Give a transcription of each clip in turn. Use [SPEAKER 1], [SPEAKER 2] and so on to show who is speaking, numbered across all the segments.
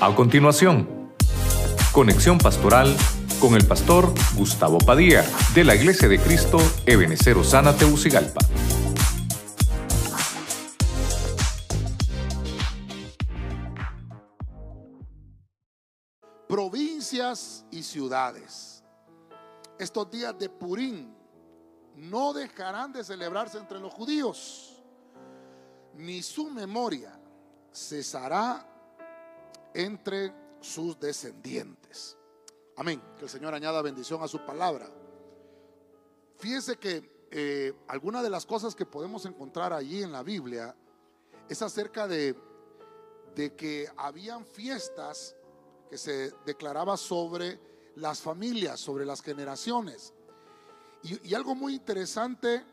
[SPEAKER 1] A continuación, conexión pastoral con el pastor Gustavo Padilla de la Iglesia de Cristo Ebenecer Osana Teucigalpa.
[SPEAKER 2] Provincias y ciudades. Estos días de Purín no dejarán de celebrarse entre los judíos, ni su memoria cesará entre sus descendientes. Amén. Que el Señor añada bendición a su palabra. Fíjense que eh, algunas de las cosas que podemos encontrar allí en la Biblia es acerca de, de que habían fiestas que se declaraba sobre las familias, sobre las generaciones. Y, algo muy interesante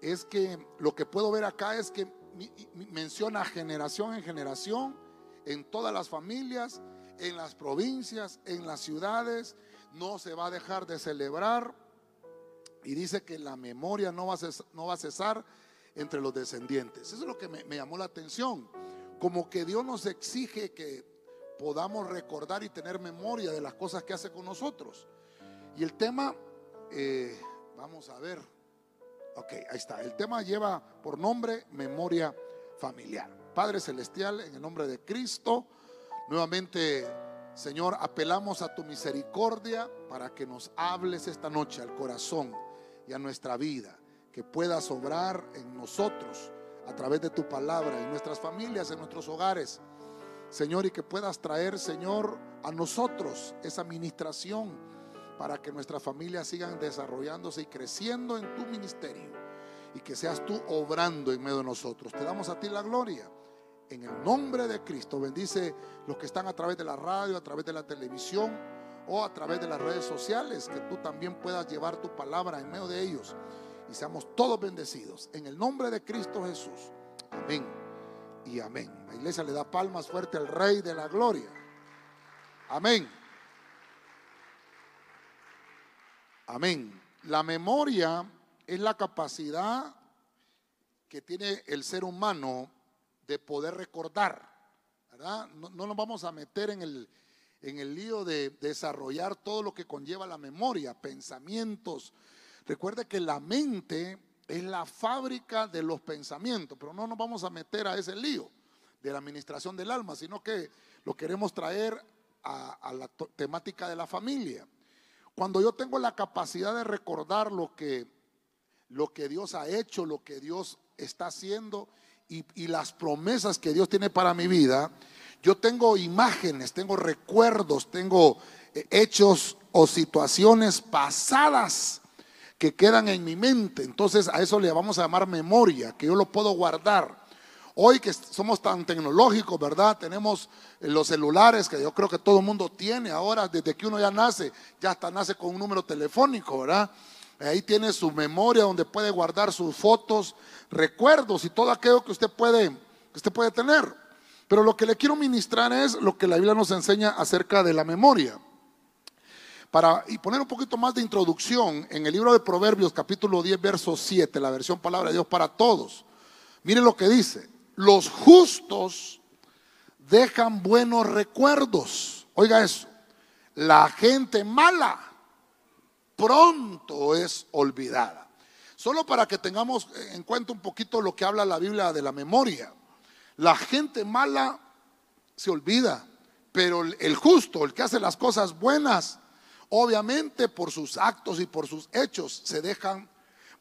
[SPEAKER 2] es que lo que puedo ver acá es que menciona generación en generación, en todas las familias, en las provincias, en las ciudades, no se va a dejar de celebrar. Y dice que la memoria no va a cesar, entre los descendientes. Eso es lo que me, llamó la atención. Como que Dios nos exige que podamos recordar y tener memoria de las cosas que hace con nosotros. Y el tema, eh, vamos a ver. Ok, ahí está. El tema lleva por nombre memoria familiar. Padre Celestial, en el nombre de Cristo. Nuevamente, Señor, apelamos a tu misericordia para que nos hables esta noche al corazón y a nuestra vida, que puedas obrar en nosotros a través de tu palabra, en nuestras familias, en nuestros hogares. Señor, y que puedas traer, Señor, a nosotros esa administración para que nuestras familias sigan desarrollándose y creciendo en tu ministerio y que seas tú obrando en medio de nosotros. Te damos a ti la gloria en el nombre de Cristo. Bendice los que están a través de la radio, a través de la televisión o a través de las redes sociales, que tú también puedas llevar tu palabra en medio de ellos y seamos todos bendecidos. En el nombre de Cristo Jesús. Amén y amén. La iglesia le da palmas fuerte al Rey de la Gloria. Amén. Amén. La memoria es la capacidad que tiene el ser humano de poder recordar. ¿verdad? No, nos vamos a meter en el, en el lío de desarrollar todo lo que conlleva la memoria, pensamientos. Recuerde que la mente es la fábrica de los pensamientos, pero no nos vamos a meter a ese lío de la administración del alma, sino que lo queremos traer a, a la temática de la familia. Cuando yo tengo la capacidad de recordar lo que, lo que Dios ha hecho, lo que Dios está haciendo y, las promesas que Dios tiene para mi vida, yo tengo imágenes, tengo recuerdos, tengo eh, hechos o situaciones pasadas que quedan en mi mente. Entonces a eso le vamos a llamar memoria, que yo lo puedo guardar. Hoy que somos tan tecnológicos, ¿verdad? Tenemos eh, los celulares que yo creo que todo el mundo tiene ahora, desde que uno ya nace, ya hasta nace con un número telefónico, ¿verdad? Ahí tiene su memoria donde puede guardar sus fotos, recuerdos y todo aquello que usted puede, que usted puede tener. Pero lo que le quiero ministrar es lo que la Biblia nos enseña acerca de la memoria. Para y poner un poquito más de introducción en el libro de Proverbios capítulo 10 verso 7, la versión palabra de Dios para todos. Miren lo que dice, los justos dejan buenos recuerdos. Oiga eso, la gente mala pronto es olvidada. Solo para que tengamos en cuenta un poquito lo que habla la Biblia de la memoria. La gente mala se olvida, pero el justo, el que hace las cosas buenas, obviamente por sus actos y por sus hechos se dejan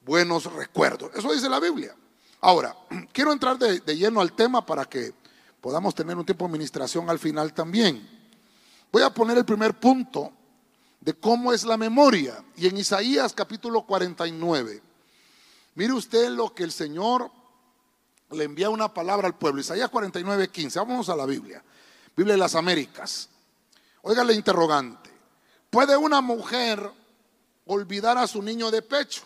[SPEAKER 2] buenos recuerdos. Eso dice la Biblia. Ahora, quiero entrar de, lleno al tema para que podamos tener un tiempo de administración al final también. Voy a poner el primer punto de cómo es la memoria. Y en Isaías capítulo 49, mire usted lo que el Señor le envía una palabra al pueblo. Isaías 49, 15. Vámonos a la Biblia. Biblia de las Américas. Oiga la interrogante. ¿Puede una mujer olvidar a su niño de pecho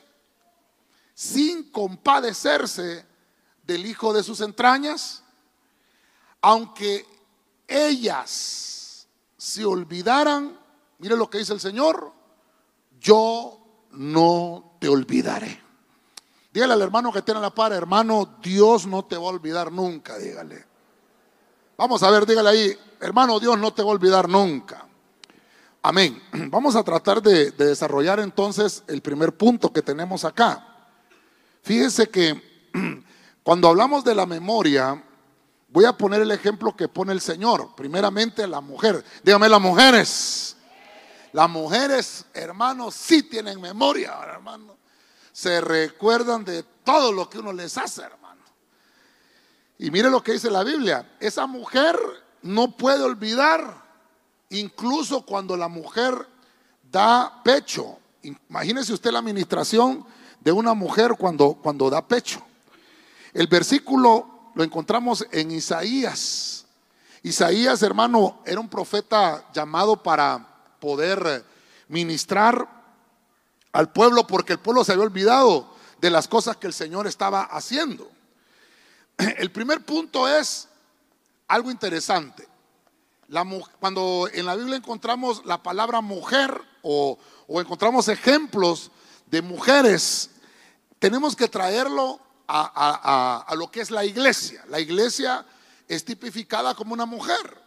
[SPEAKER 2] sin compadecerse del hijo de sus entrañas? Aunque ellas se olvidaran Mire lo que dice el Señor. Yo no te olvidaré. Dígale al hermano que tiene la par, hermano, Dios no te va a olvidar nunca, dígale. Vamos a ver, dígale ahí, hermano, Dios no te va a olvidar nunca. Amén. Vamos a tratar de, de desarrollar entonces el primer punto que tenemos acá. Fíjense que cuando hablamos de la memoria, voy a poner el ejemplo que pone el Señor. Primeramente la mujer. Dígame las mujeres. Las mujeres, hermanos, sí tienen memoria, hermano. Se recuerdan de todo lo que uno les hace, hermano. Y mire lo que dice la Biblia. Esa mujer no puede olvidar, incluso cuando la mujer da pecho. Imagínese usted la administración de una mujer cuando, cuando da pecho. El versículo lo encontramos en Isaías. Isaías, hermano, era un profeta llamado para poder ministrar al pueblo porque el pueblo se había olvidado de las cosas que el Señor estaba haciendo. El primer punto es algo interesante. cuando en la Biblia encontramos la palabra mujer o, encontramos ejemplos de mujeres, tenemos que traerlo a, a, lo que es la iglesia. La iglesia es tipificada como una mujer.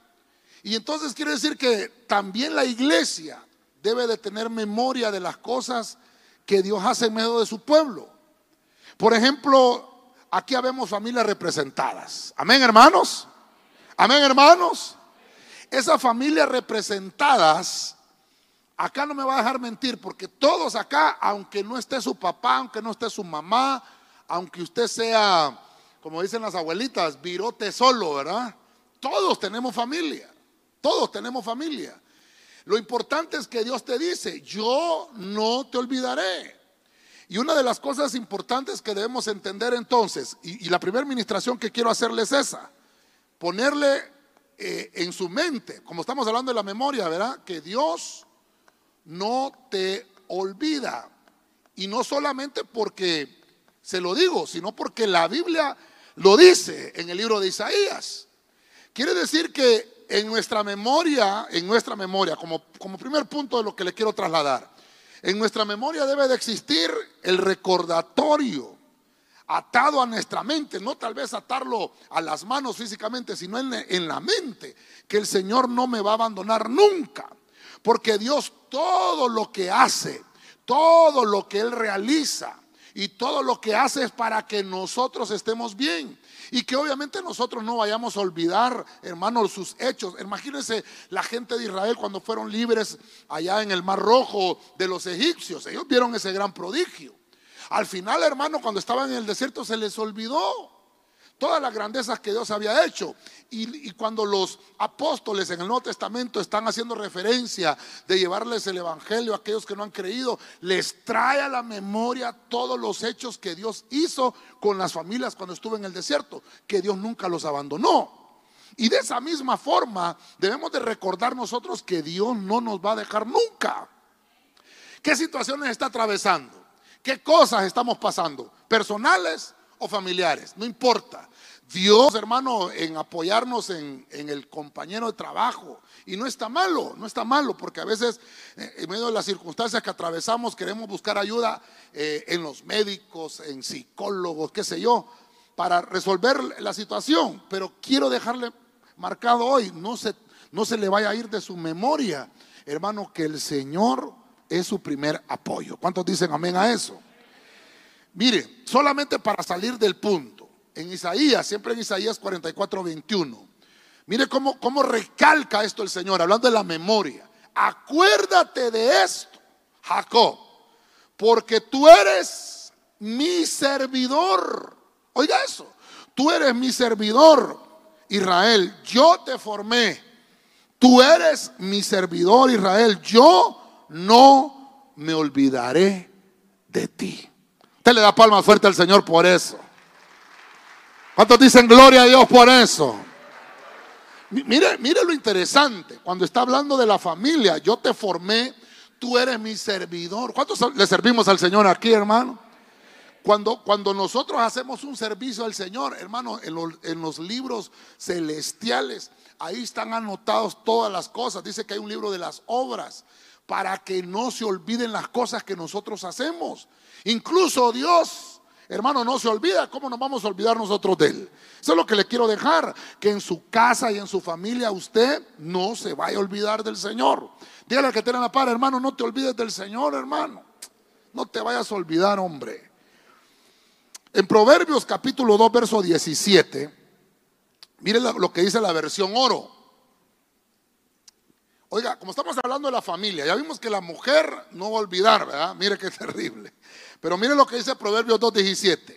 [SPEAKER 2] Y entonces quiere decir que también la iglesia debe de tener memoria de las cosas que Dios hace en medio de su pueblo. Por ejemplo, aquí habemos familias representadas. Amén, hermanos. Amén, hermanos. Esas familias representadas, acá no me va a dejar mentir, porque todos acá, aunque no esté su papá, aunque no esté su mamá, aunque usted sea, como dicen las abuelitas, virote solo, ¿verdad? Todos tenemos familia. Todos tenemos familia. Lo importante es que Dios te dice, yo no te olvidaré. Y una de las cosas importantes que debemos entender entonces, y, la primera administración que quiero hacerles es esa, ponerle eh, en su mente, como estamos hablando de la memoria, ¿verdad? Que Dios no te olvida. Y no solamente porque se lo digo, sino porque la Biblia lo dice en el libro de Isaías. Quiere decir que en nuestra memoria, en nuestra memoria, como, primer punto de lo que le quiero trasladar, en nuestra memoria debe de existir el recordatorio atado a nuestra mente, no tal vez atarlo a las manos físicamente, sino en, la mente, que el Señor no me va a abandonar nunca, porque Dios todo lo que hace, todo lo que Él realiza y todo lo que hace es para que nosotros estemos bien. Y que obviamente nosotros no vayamos a olvidar, hermanos, sus hechos. Imagínense la gente de Israel cuando fueron libres allá en el Mar Rojo de los egipcios. Ellos vieron ese gran prodigio. Al final, hermano, cuando estaban en el desierto se les olvidó todas las grandezas que Dios había hecho. Y, cuando los apóstoles en el Nuevo Testamento están haciendo referencia de llevarles el Evangelio a aquellos que no han creído, les trae a la memoria todos los hechos que Dios hizo con las familias cuando estuvo en el desierto, que Dios nunca los abandonó. Y de esa misma forma debemos de recordar nosotros que Dios no nos va a dejar nunca. ¿Qué situaciones está atravesando? ¿Qué cosas estamos pasando? ¿Personales o familiares? No importa. Dios, hermano, en apoyarnos en, el compañero de trabajo. Y no está malo, no está malo, porque a veces eh, en medio de las circunstancias que atravesamos queremos buscar ayuda eh, en los médicos, en psicólogos, qué sé yo, para resolver la situación. Pero quiero dejarle marcado hoy, no se, no se le vaya a ir de su memoria, hermano, que el Señor es su primer apoyo. ¿Cuántos dicen amén a eso? Mire, solamente para salir del punto en Isaías, siempre en Isaías 44, 21. Mire cómo, cómo recalca esto el Señor, hablando de la memoria. Acuérdate de esto, Jacob, porque tú eres mi servidor. Oiga eso, tú eres mi servidor, Israel. Yo te formé. Tú eres mi servidor, Israel. Yo no me olvidaré de ti. Usted le da palmas fuerte al Señor por eso. ¿Cuántos dicen gloria a Dios por eso? Mire, mire lo interesante. Cuando está hablando de la familia, yo te formé, tú eres mi servidor. ¿Cuántos le servimos al Señor aquí, hermano? Cuando, cuando nosotros hacemos un servicio al Señor, hermano, en los, en los libros celestiales, ahí están anotados todas las cosas. Dice que hay un libro de las obras para que no se olviden las cosas que nosotros hacemos. Incluso Dios hermano, no se olvida, ¿cómo nos vamos a olvidar nosotros de Él? Eso es lo que le quiero dejar, que en su casa y en su familia usted no se vaya a olvidar del Señor. Dígale al que tiene la par, hermano, no te olvides del Señor, hermano. No te vayas a olvidar, hombre. En Proverbios capítulo 2, verso 17, mire lo que dice la versión oro. Oiga, como estamos hablando de la familia, ya vimos que la mujer no va a olvidar, ¿verdad? Mire qué terrible. Pero mire lo que dice Proverbios 2.17.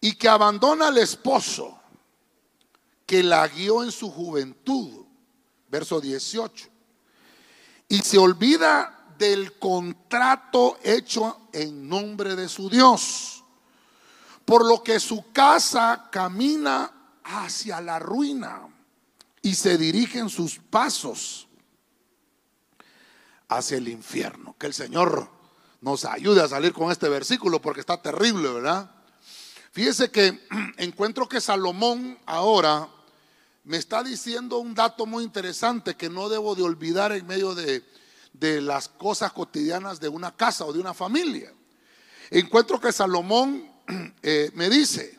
[SPEAKER 2] Y que abandona al esposo que la guió en su juventud. Verso 18. Y se olvida del contrato hecho en nombre de su Dios. Por lo que su casa camina hacia la ruina y se dirigen sus pasos hacia el infierno. Que el Señor nos ayude a salir con este versículo porque está terrible, ¿verdad? Fíjese que encuentro que Salomón ahora me está diciendo un dato muy interesante que no debo de olvidar en medio de, las cosas cotidianas de una casa o de una familia. Encuentro que Salomón eh, me dice,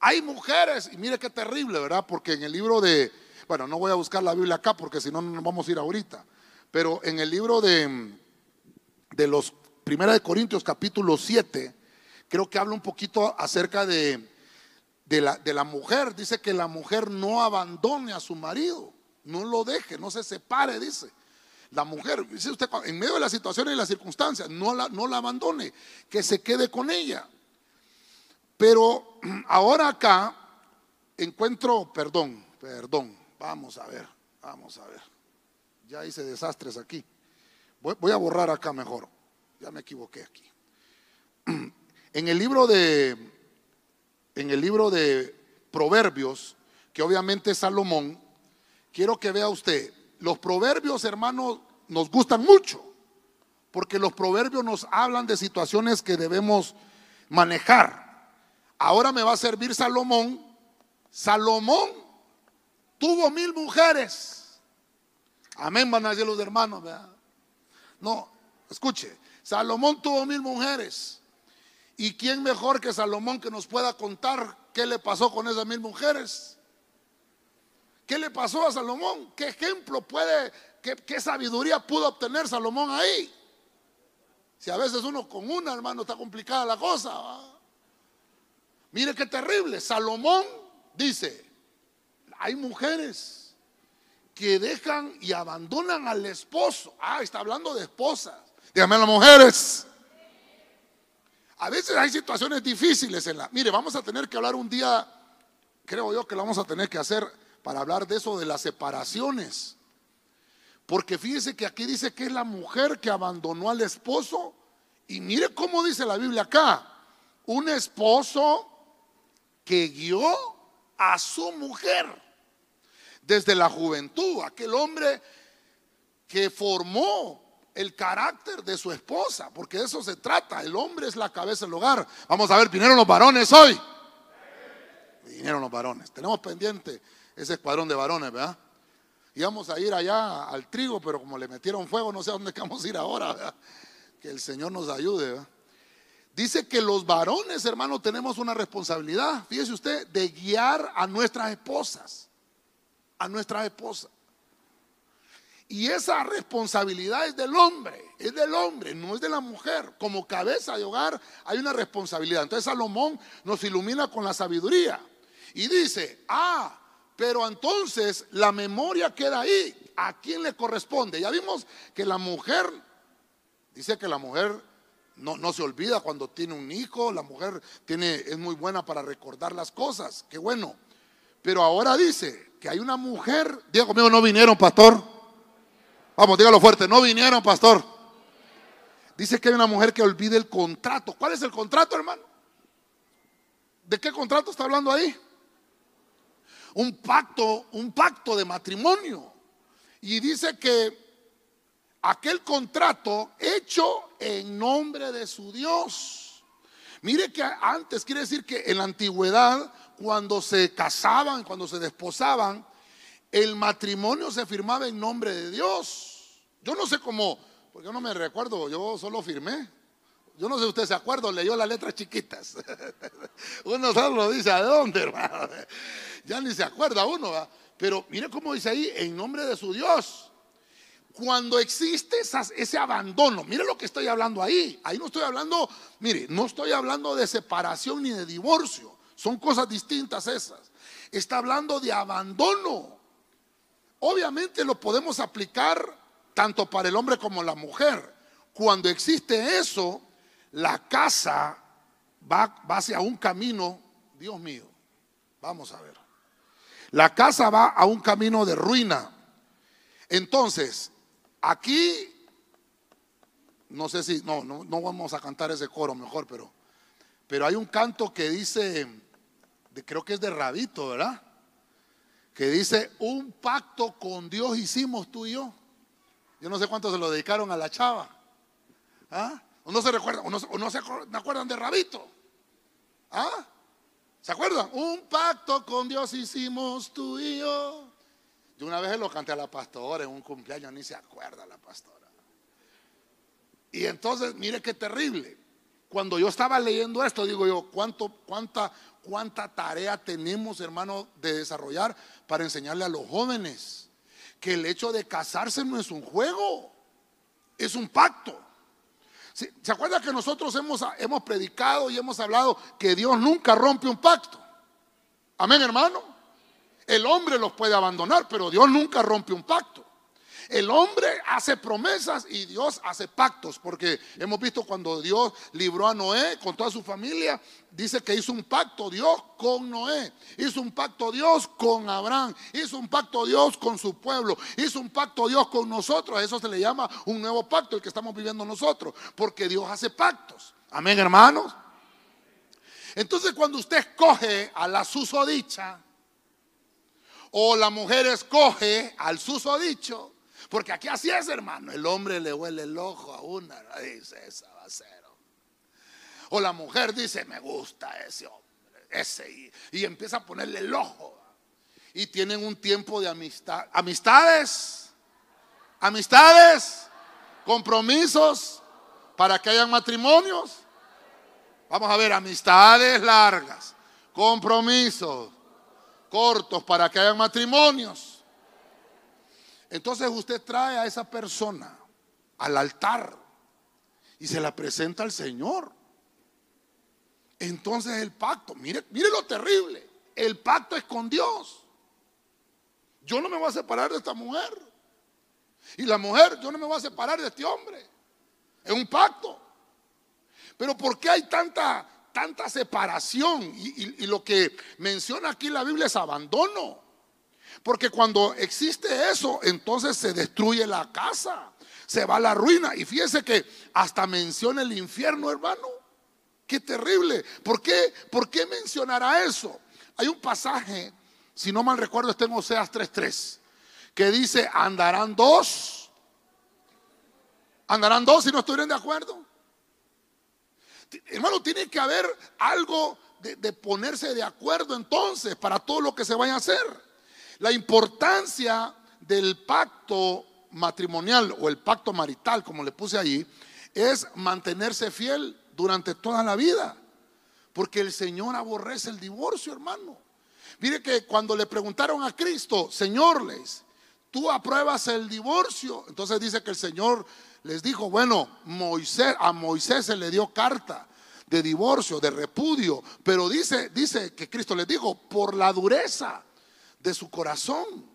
[SPEAKER 2] hay mujeres, y mire qué terrible, ¿verdad? Porque en el libro de, bueno, no voy a buscar la Biblia acá porque si no, no vamos a ir ahorita, pero en el libro de, de los Primera de Corintios capítulo 7, creo que habla un poquito acerca de, de, la, de la mujer. Dice que la mujer no abandone a su marido, no lo deje, no se separe, dice. La mujer, dice usted, en medio de las situaciones y las circunstancias, no la, no la abandone, que se quede con ella. Pero ahora acá encuentro, perdón, perdón, vamos a ver, vamos a ver. Ya hice desastres aquí. Voy, a borrar acá mejor. Ya me equivoqué aquí. En el libro de en el libro de Proverbios, que obviamente es Salomón, quiero que vea usted, los proverbios, hermanos, nos gustan mucho, porque los proverbios nos hablan de situaciones que debemos manejar. Ahora me va a servir Salomón. Salomón tuvo mil mujeres. Amén, van a los hermanos. No, escuche. Salomón tuvo mil mujeres. ¿Y quién mejor que Salomón que nos pueda contar qué le pasó con esas mil mujeres? ¿Qué le pasó a Salomón? ¿Qué ejemplo puede, qué, sabiduría pudo obtener Salomón ahí? Si a veces uno con una, hermano, está complicada la cosa. Mire qué terrible. Salomón dice, hay mujeres que dejan y abandonan al esposo. Ah, está hablando de esposas. Dígame a las mujeres. A veces hay situaciones difíciles en la... Mire, vamos a tener que hablar un día, creo yo que lo vamos a tener que hacer para hablar de eso de las separaciones. Porque fíjese que aquí dice que es la mujer que abandonó al esposo. Y mire cómo dice la Biblia acá. Un esposo que guió a su mujer desde la juventud, aquel hombre que formó el carácter de su esposa, porque de eso se trata, el hombre es la cabeza del hogar. Vamos a ver, vinieron los varones hoy. Vinieron los varones. Tenemos pendiente ese escuadrón de varones, ¿verdad? Íbamos a ir allá al trigo, pero como le metieron fuego, no sé a dónde vamos a ir ahora, ¿verdad? Que el Señor nos ayude, ¿verdad? Dice que los varones, hermanos, tenemos una responsabilidad, fíjese usted, de guiar a nuestras esposas, a nuestras esposas. Y esa responsabilidad es del hombre, es del hombre, no es de la mujer. Como cabeza de hogar hay una responsabilidad. Entonces Salomón nos ilumina con la sabiduría y dice, ah, pero entonces la memoria queda ahí. ¿A quién le corresponde? Ya vimos que la mujer, dice que la mujer no, se olvida cuando tiene un hijo, la mujer tiene, es muy buena para recordar las cosas, qué bueno. Pero ahora dice que hay una mujer, diga conmigo, no vinieron, pastor. Vamos, dígalo fuerte, no vinieron, pastor. Dice que hay una mujer que olvide el contrato. ¿Cuál es el contrato, hermano? ¿De qué contrato está hablando ahí? Un pacto, un pacto de matrimonio. Y dice que aquel contrato hecho en nombre de su Dios. Mire que antes quiere decir que en la antigüedad, cuando se casaban, cuando se desposaban, el matrimonio se firmaba en nombre de Dios. Yo no sé cómo, porque yo no me recuerdo, yo solo firmé. Yo no sé si usted se acuerda leyó las letras chiquitas. uno solo lo dice, ¿a dónde, hermano? Ya ni se acuerda uno, ¿va? Pero mire cómo dice ahí, en nombre de su Dios. Cuando existe ese abandono, mire lo que estoy hablando ahí. Ahí no estoy hablando, mire, no estoy hablando de separación ni de divorcio. Son cosas distintas esas. Está hablando de abandono. Obviamente lo podemos aplicar tanto para el hombre como la mujer. Cuando existe eso, la casa va, va hacia un camino, Dios mío, vamos a ver. La casa va a un camino de ruina. Entonces, aquí, no sé si, no, no, no vamos a cantar ese coro mejor, pero, pero hay un canto que dice, creo que es de Rabito, ¿verdad? Que dice, un pacto con Dios hicimos tú y yo. Yo no sé cuánto se lo dedicaron a la chava. ¿Ah? ¿O no se recuerdan? ¿O no, no se acuerdan de Rabito? ¿Ah? ¿Se acuerdan? Un pacto con Dios hicimos tú y yo. Yo una vez lo canté a la pastora en un cumpleaños, ni se acuerda la pastora. Y entonces, mire qué terrible. Cuando yo estaba leyendo esto, digo yo, ¿cuánto, cuánta, cuánta tarea tenemos, hermano, de desarrollar para enseñarle a los jóvenes que el hecho de casarse no es un juego, es un pacto. ¿Se acuerda que nosotros hemos, hemos predicado y hemos hablado que Dios nunca rompe un pacto? Amén, hermano. El hombre los puede abandonar, pero Dios nunca rompe un pacto. El hombre hace promesas y Dios hace pactos, porque hemos visto cuando Dios libró a Noé con toda su familia, dice que hizo un pacto Dios con Noé, hizo un pacto Dios con Abraham, hizo un pacto Dios con su pueblo, hizo un pacto Dios con nosotros, eso se le llama un nuevo pacto, el que estamos viviendo nosotros, porque Dios hace pactos. Amén, hermanos. Entonces cuando usted escoge a la susodicha, o la mujer escoge al susodicho, porque aquí así es, hermano. El hombre le huele el ojo a una, dice, esa va a. O la mujer dice, me gusta ese hombre, ese. Y, empieza a ponerle el ojo. Y tienen un tiempo de amistad. Amistades. Amistades. Compromisos para que hayan matrimonios. Vamos a ver, amistades largas. Compromisos cortos para que hayan matrimonios. Entonces usted trae a esa persona al altar y se la presenta al Señor. Entonces el pacto, mire, mire lo terrible, el pacto es con Dios. Yo no me voy a separar de esta mujer. Y la mujer, yo no me voy a separar de este hombre. Es un pacto. Pero ¿por qué hay tanta, tanta separación? Y, y lo que menciona aquí la Biblia es abandono. Porque cuando existe eso, entonces se destruye la casa, se va a la ruina. Y fíjese que hasta menciona el infierno, hermano. Qué terrible. ¿Por qué, ¿Por qué mencionará eso? Hay un pasaje, si no mal recuerdo, está en Oseas 3.3, que dice, andarán dos. Andarán dos si no estuvieran de acuerdo. Hermano, tiene que haber algo de, de ponerse de acuerdo entonces para todo lo que se vaya a hacer. La importancia del pacto matrimonial o el pacto marital, como le puse allí, es mantenerse fiel durante toda la vida. Porque el Señor aborrece el divorcio, hermano. Mire que cuando le preguntaron a Cristo, Señor, les, tú apruebas el divorcio. Entonces dice que el Señor les dijo, bueno, Moisés, a Moisés se le dio carta de divorcio, de repudio, pero dice, dice que Cristo les dijo, por la dureza de su corazón.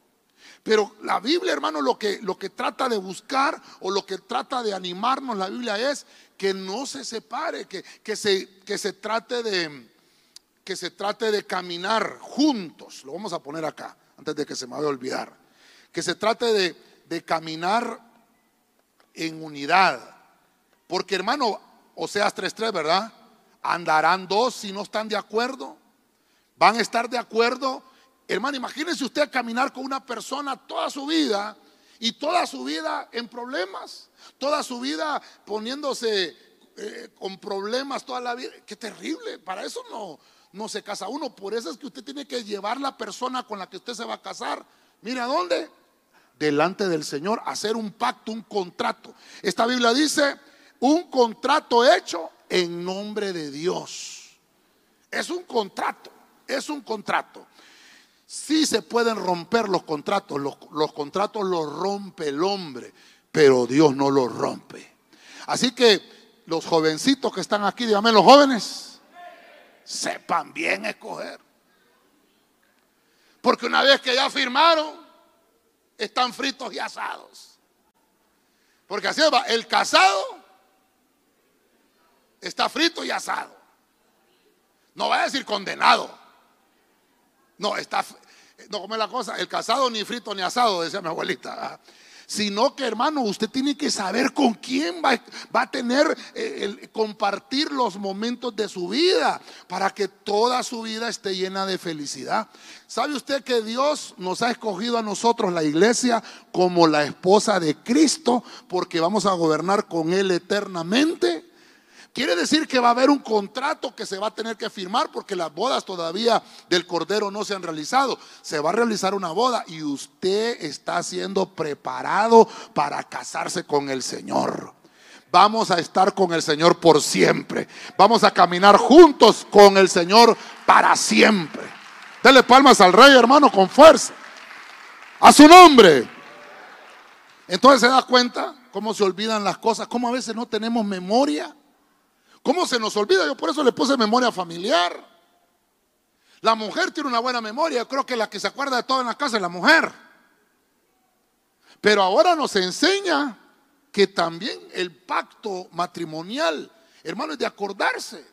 [SPEAKER 2] Pero la Biblia, hermano, lo que, lo que trata de buscar o lo que trata de animarnos la Biblia es que no se separe, que, que, se, que se trate de que se trate de caminar juntos. Lo vamos a poner acá, antes de que se me vaya a olvidar. Que se trate de, de caminar en unidad. Porque hermano, Oseas 3.3, ¿verdad? Andarán dos si no están de acuerdo. Van a estar de acuerdo Hermano, imagínese usted caminar con una persona toda su vida y toda su vida en problemas, toda su vida poniéndose eh, con problemas toda la vida. Qué terrible, para eso no, no se casa uno. Por eso es que usted tiene que llevar la persona con la que usted se va a casar. Mira dónde? Delante del Señor, hacer un pacto, un contrato. Esta Biblia dice, un contrato hecho en nombre de Dios. Es un contrato, es un contrato. Sí se pueden romper los contratos, los, contratos los rompe el hombre, pero Dios no los rompe. Así que los jovencitos que están aquí, díganme los jóvenes, sepan bien escoger. Porque una vez que ya firmaron, están fritos y asados. Porque así va, el casado está frito y asado. No va a decir condenado. No, está, no come la cosa, el casado ni frito ni asado, decía mi abuelita sino que hermano, usted tiene que saber con quién va, a tener eh, el, compartir los momentos de su vida para que toda su vida esté llena de felicidad. ¿Sabe usted que Dios nos ha escogido a nosotros, la iglesia, como la esposa de Cristo, porque vamos a gobernar con Él eternamente? Quiere decir que va a haber un contrato que se va a tener que firmar porque las bodas todavía del Cordero no se han realizado. Se va a realizar una boda y usted está siendo preparado para casarse con el Señor. Vamos a estar con el Señor por siempre. Vamos a caminar juntos con el Señor para siempre. Dele palmas al rey, hermano, con fuerza. A su nombre. Entonces se da cuenta cómo se olvidan las cosas, cómo a veces no tenemos memoria. ¿Cómo se nos olvida? Yo por eso le puse memoria familiar. La mujer tiene una buena memoria. Yo creo que la que se acuerda de todo en la casa es la mujer. Pero ahora nos enseña que también el pacto matrimonial, hermano, es de acordarse.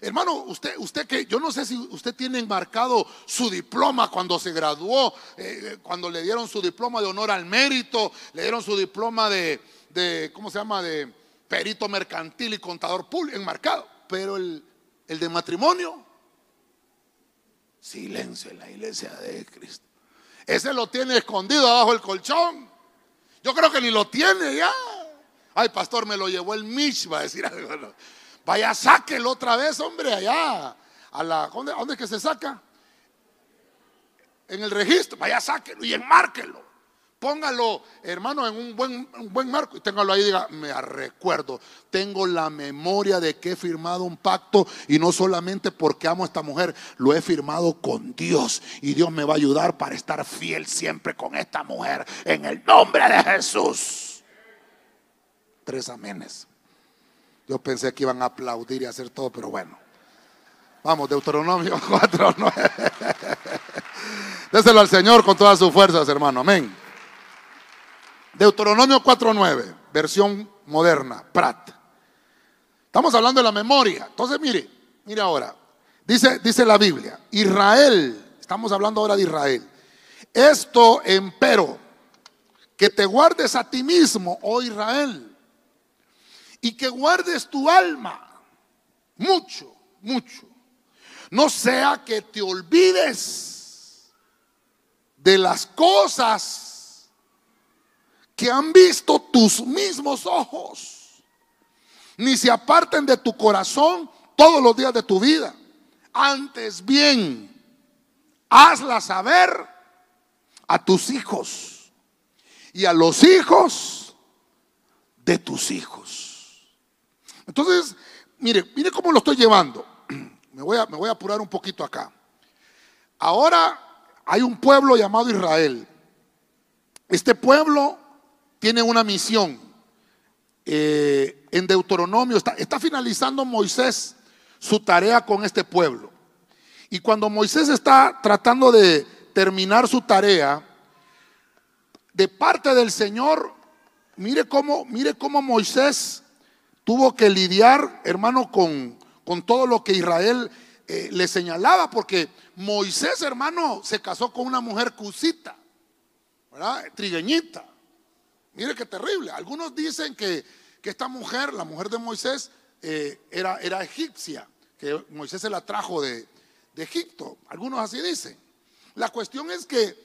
[SPEAKER 2] Hermano, usted, usted que yo no sé si usted tiene enmarcado su diploma cuando se graduó, eh, cuando le dieron su diploma de honor al mérito, le dieron su diploma de, de ¿cómo se llama? De, perito mercantil y contador público enmarcado. Pero el, el de matrimonio, silencio en la iglesia de Cristo. Ese lo tiene escondido abajo del colchón. Yo creo que ni lo tiene ya. Ay, pastor, me lo llevó el Mish, va a decir algo. Vaya, sáquelo otra vez, hombre, allá. A la, ¿dónde, ¿Dónde es que se saca? En el registro. Vaya, sáquelo y enmárquelo. Póngalo, hermano, en un buen, buen marco y téngalo ahí. Diga, me recuerdo, tengo la memoria de que he firmado un pacto y no solamente porque amo a esta mujer, lo he firmado con Dios y Dios me va a ayudar para estar fiel siempre con esta mujer en el nombre de Jesús. Tres amenes. Yo pensé que iban a aplaudir y hacer todo, pero bueno. Vamos, Deuteronomio 4, 9. Déselo al Señor con todas sus fuerzas, hermano. Amén. Deuteronomio 4.9, versión moderna, Prat. Estamos hablando de la memoria. Entonces, mire, mire ahora. Dice, dice la Biblia, Israel, estamos hablando ahora de Israel. Esto, empero, que te guardes a ti mismo, oh Israel, y que guardes tu alma, mucho, mucho. No sea que te olvides de las cosas que han visto tus mismos ojos, ni se aparten de tu corazón todos los días de tu vida. Antes bien, hazla saber a tus hijos y a los hijos de tus hijos. Entonces, mire, mire cómo lo estoy llevando. Me voy a, me voy a apurar un poquito acá. Ahora hay un pueblo llamado Israel. Este pueblo tiene una misión. Eh, en Deuteronomio está, finalizando Moisés su tarea con este pueblo. Y cuando Moisés está tratando de terminar su tarea, de parte del Señor, mire cómo, mire cómo Moisés tuvo que lidiar, hermano, con, con todo lo que Israel eh, le señalaba, porque Moisés, hermano, se casó con una mujer cusita, ¿verdad? Trigueñita. Mire qué terrible. Algunos dicen que, esta mujer, la mujer de Moisés, eh, era, era, egipcia, que Moisés se la trajo de, Egipto. Algunos así dicen. La cuestión es que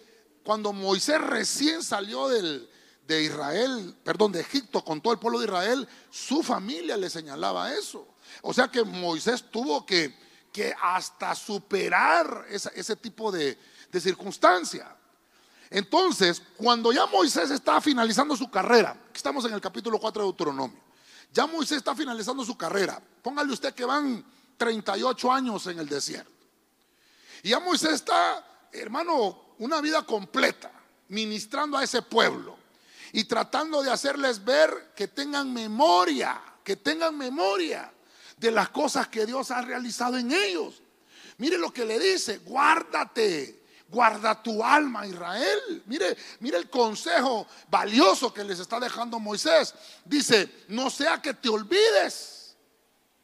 [SPEAKER 2] cuando Moisés recién salió de Israel, perdón, de Egipto con todo el pueblo de Israel, su familia le señalaba eso. O sea que Moisés tuvo que, que hasta superar ese tipo de, de circunstancia. Entonces, cuando ya Moisés está finalizando su carrera, estamos en el capítulo 4 de Deuteronomio, Ya Moisés está finalizando su carrera. Póngale usted que van 38 años en el desierto. Y ya Moisés está, hermano, una vida completa ministrando a ese pueblo y tratando de hacerles ver que tengan memoria, que tengan memoria de las cosas que Dios ha realizado en ellos. Mire lo que le dice, guárdate, guarda tu alma, Israel. Mire, mire el consejo valioso que les está dejando Moisés. Dice, no sea que te olvides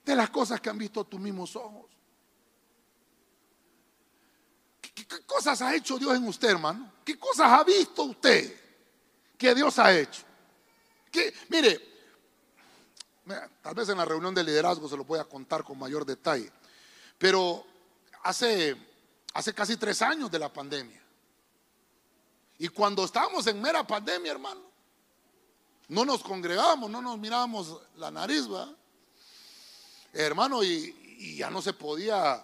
[SPEAKER 2] de las cosas que han visto tus mismos ojos. ¿Qué, cosas ha hecho Dios en usted, hermano? ¿Qué cosas ha visto usted que Dios ha hecho? Mire, tal vez en la reunión de liderazgo se lo voy a contar con mayor detalle, pero hace, hace casi tres años de la pandemia, y cuando estábamos en mera pandemia, hermano, no nos congregábamos, no nos mirábamos la nariz, hermano, y, ya no se podía,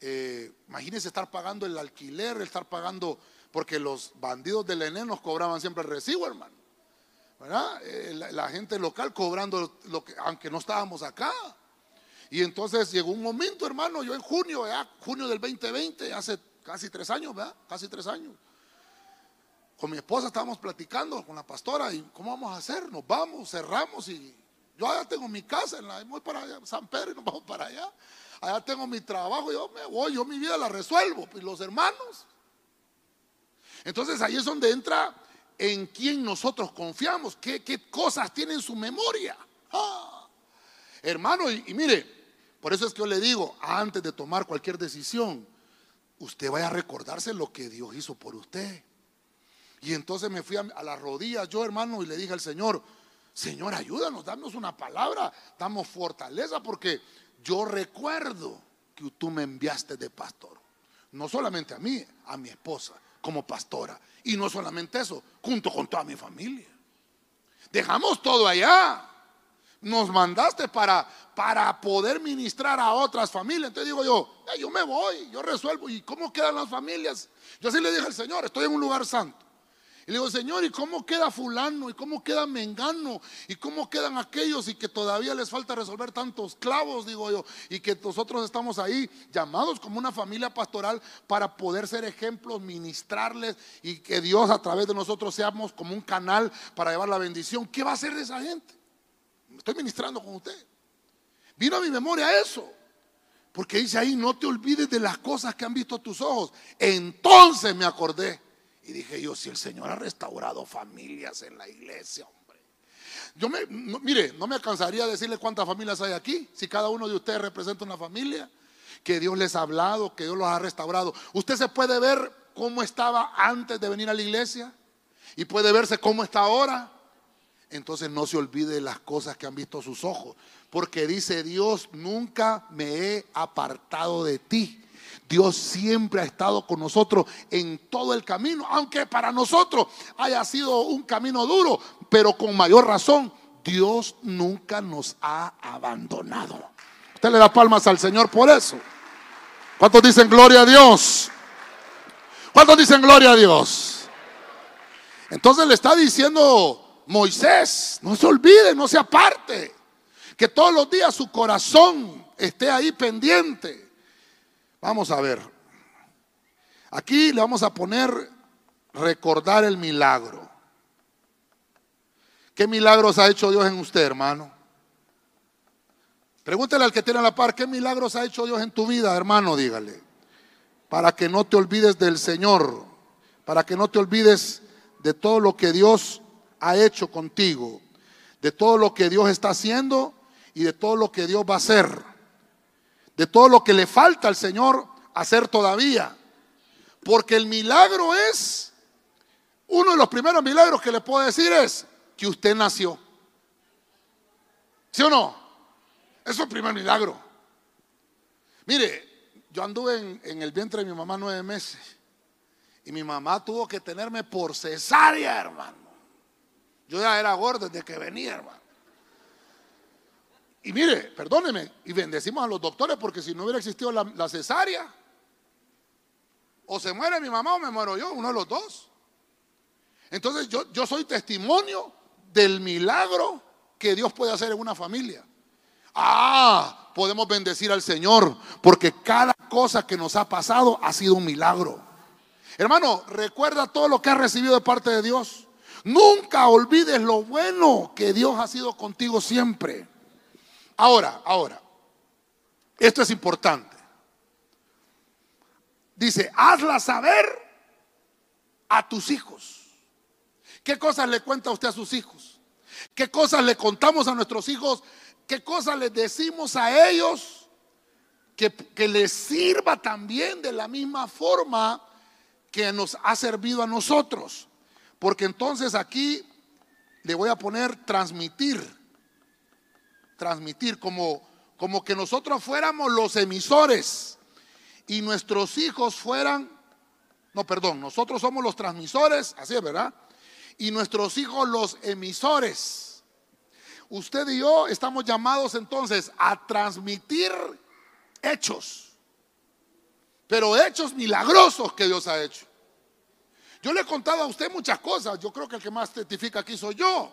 [SPEAKER 2] eh, imagínense estar pagando el alquiler, estar pagando, porque los bandidos del ENE nos cobraban siempre el recibo, hermano. Eh, la, la gente local cobrando lo que, aunque no estábamos acá. Y entonces llegó un momento, hermano, yo en junio, ya, junio del 2020, hace casi tres años, ¿verdad? Casi tres años. Con mi esposa estábamos platicando con la pastora y cómo vamos a hacer, nos vamos, cerramos y yo allá tengo mi casa, en la, voy para allá, San Pedro y nos vamos para allá. Allá tengo mi trabajo, yo me voy, yo mi vida la resuelvo, y los hermanos. Entonces ahí es donde entra en quién nosotros confiamos, qué, qué cosas tiene en su memoria. Ah. Hermano, y, mire, por eso es que yo le digo, antes de tomar cualquier decisión, usted vaya a recordarse lo que Dios hizo por usted. Y entonces me fui a, las rodillas yo, hermano, y le dije al Señor, Señor, ayúdanos, danos una palabra, damos fortaleza, porque yo recuerdo que tú me enviaste de pastor. No solamente a mí, a mi esposa como pastora. Y no solamente eso, junto con toda mi familia. Dejamos todo allá. Nos mandaste para, para poder ministrar a otras familias. Entonces digo yo, yo me voy, yo resuelvo. ¿Y cómo quedan las familias? Yo así le dije al Señor, estoy en un lugar santo. Y le digo, Señor, ¿y cómo queda fulano? ¿Y cómo queda mengano? ¿Y cómo quedan aquellos? Y que todavía les falta resolver tantos clavos, digo yo. Y que nosotros estamos ahí llamados como una familia pastoral para poder ser ejemplos, ministrarles y que Dios a través de nosotros seamos como un canal para llevar la bendición. ¿Qué va a hacer de esa gente? Estoy ministrando con usted. Vino a mi memoria eso. Porque dice ahí, no te olvides de las cosas que han visto tus ojos. Entonces me acordé. Y dije yo, si el Señor ha restaurado familias en la iglesia, hombre. Yo me, mire, no me alcanzaría a decirle cuántas familias hay aquí. Si cada uno de ustedes representa una familia, que Dios les ha hablado, que Dios los ha restaurado. Usted se puede ver cómo estaba antes de venir a la iglesia y puede verse cómo está ahora. Entonces no se olvide de las cosas que han visto sus ojos. Porque dice Dios, nunca me he apartado de ti. Dios siempre ha estado con nosotros en todo el camino, aunque para nosotros haya sido un camino duro, pero con mayor razón, Dios nunca nos ha abandonado. Usted le da palmas al Señor por eso. ¿Cuántos dicen gloria a Dios? ¿Cuántos dicen gloria a Dios? Entonces le está diciendo Moisés, no se olvide, no se aparte, que todos los días su corazón esté ahí pendiente. Vamos a ver. Aquí le vamos a poner recordar el milagro. ¿Qué milagros ha hecho Dios en usted, hermano? Pregúntele al que tiene la par, ¿qué milagros ha hecho Dios en tu vida, hermano? Dígale. Para que no te olvides del Señor, para que no te olvides de todo lo que Dios ha hecho contigo, de todo lo que Dios está haciendo y de todo lo que Dios va a hacer de todo lo que le falta al Señor hacer todavía. Porque el milagro es, uno de los primeros milagros que le puedo decir es que usted nació. ¿Sí o no? Eso es el primer milagro. Mire, yo anduve en, en, el vientre de mi mamá nueve meses y mi mamá tuvo que tenerme por cesárea, hermano. Yo ya era gordo desde que venía, hermano. Y mire, perdóneme, y bendecimos a los doctores porque si no hubiera existido la, la, cesárea, o se muere mi mamá o me muero yo, uno de los dos. Entonces yo, yo soy testimonio del milagro que Dios puede hacer en una familia. Ah, podemos bendecir al Señor porque cada cosa que nos ha pasado ha sido un milagro. Hermano, recuerda todo lo que has recibido de parte de Dios. Nunca olvides lo bueno que Dios ha sido contigo siempre. Ahora, ahora, esto es importante. Dice, hazla saber a tus hijos. ¿Qué cosas le cuenta usted a sus hijos? ¿Qué cosas le contamos a nuestros hijos? ¿Qué cosas les decimos a ellos? Que, que les sirva también de la misma forma que nos ha servido a nosotros. Porque entonces aquí le voy a poner transmitir. Transmitir como, como que nosotros fuéramos los emisores y nuestros hijos fueran, no, perdón, nosotros somos los transmisores, así es, ¿verdad? Y nuestros hijos los emisores. Usted y yo estamos llamados entonces a transmitir hechos, pero hechos milagrosos que Dios ha hecho. Yo le he contado a usted muchas cosas. Yo creo que el que más testifica aquí soy yo.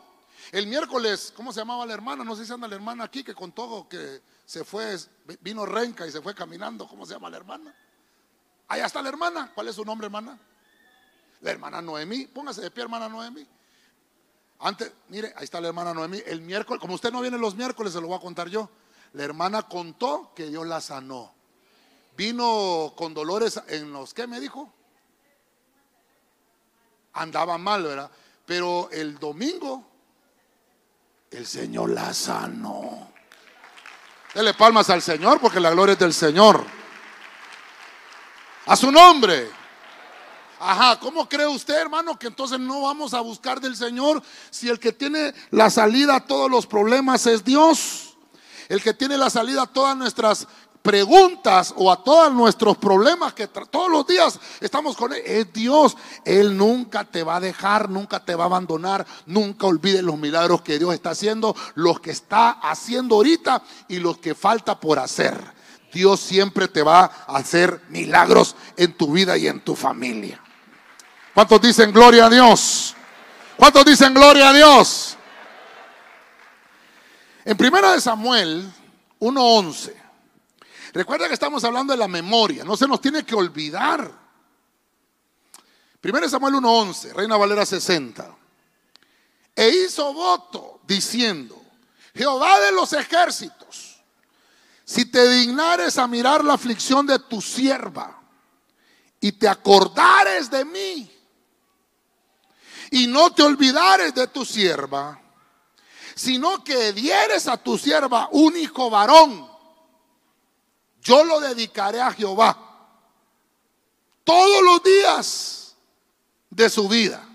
[SPEAKER 2] El miércoles, ¿cómo se llamaba la hermana? No sé si anda la hermana aquí que contó que se fue, vino renca y se fue caminando. ¿Cómo se llama la hermana? Allá está la hermana. ¿Cuál es su nombre, hermana? La hermana Noemí. Póngase de pie, hermana Noemí. Antes, mire, ahí está la hermana Noemí. El miércoles, como usted no viene los miércoles, se lo voy a contar yo. La hermana contó que Dios la sanó. Vino con dolores en los, ¿qué me dijo? Andaba mal, ¿verdad? Pero el domingo el Señor la sanó. Dele palmas al Señor porque la gloria es del Señor. A su nombre. Ajá, ¿cómo cree usted, hermano, que entonces no vamos a buscar del Señor si el que tiene la salida a todos los problemas es Dios? El que tiene la salida a todas nuestras preguntas o a todos nuestros problemas que todos los días estamos con Él, es Dios. Él nunca te va a dejar, nunca te va a abandonar. Nunca olvides los milagros que Dios está haciendo, los que está haciendo ahorita y los que falta por hacer. Dios siempre te va a hacer milagros en tu vida y en tu familia. ¿Cuántos dicen gloria a Dios? ¿Cuántos dicen gloria a Dios? En primera de Samuel 1:11 Recuerda que estamos hablando de la memoria, no se nos tiene que olvidar. Primero Samuel 1:11, Reina Valera 60. E hizo voto diciendo, Jehová de los ejércitos, si te dignares a mirar la aflicción de tu sierva y te acordares de mí y no te olvidares de tu sierva, sino que dieres a tu sierva un hijo varón yo lo dedicaré a Jehová todos los días de su vida.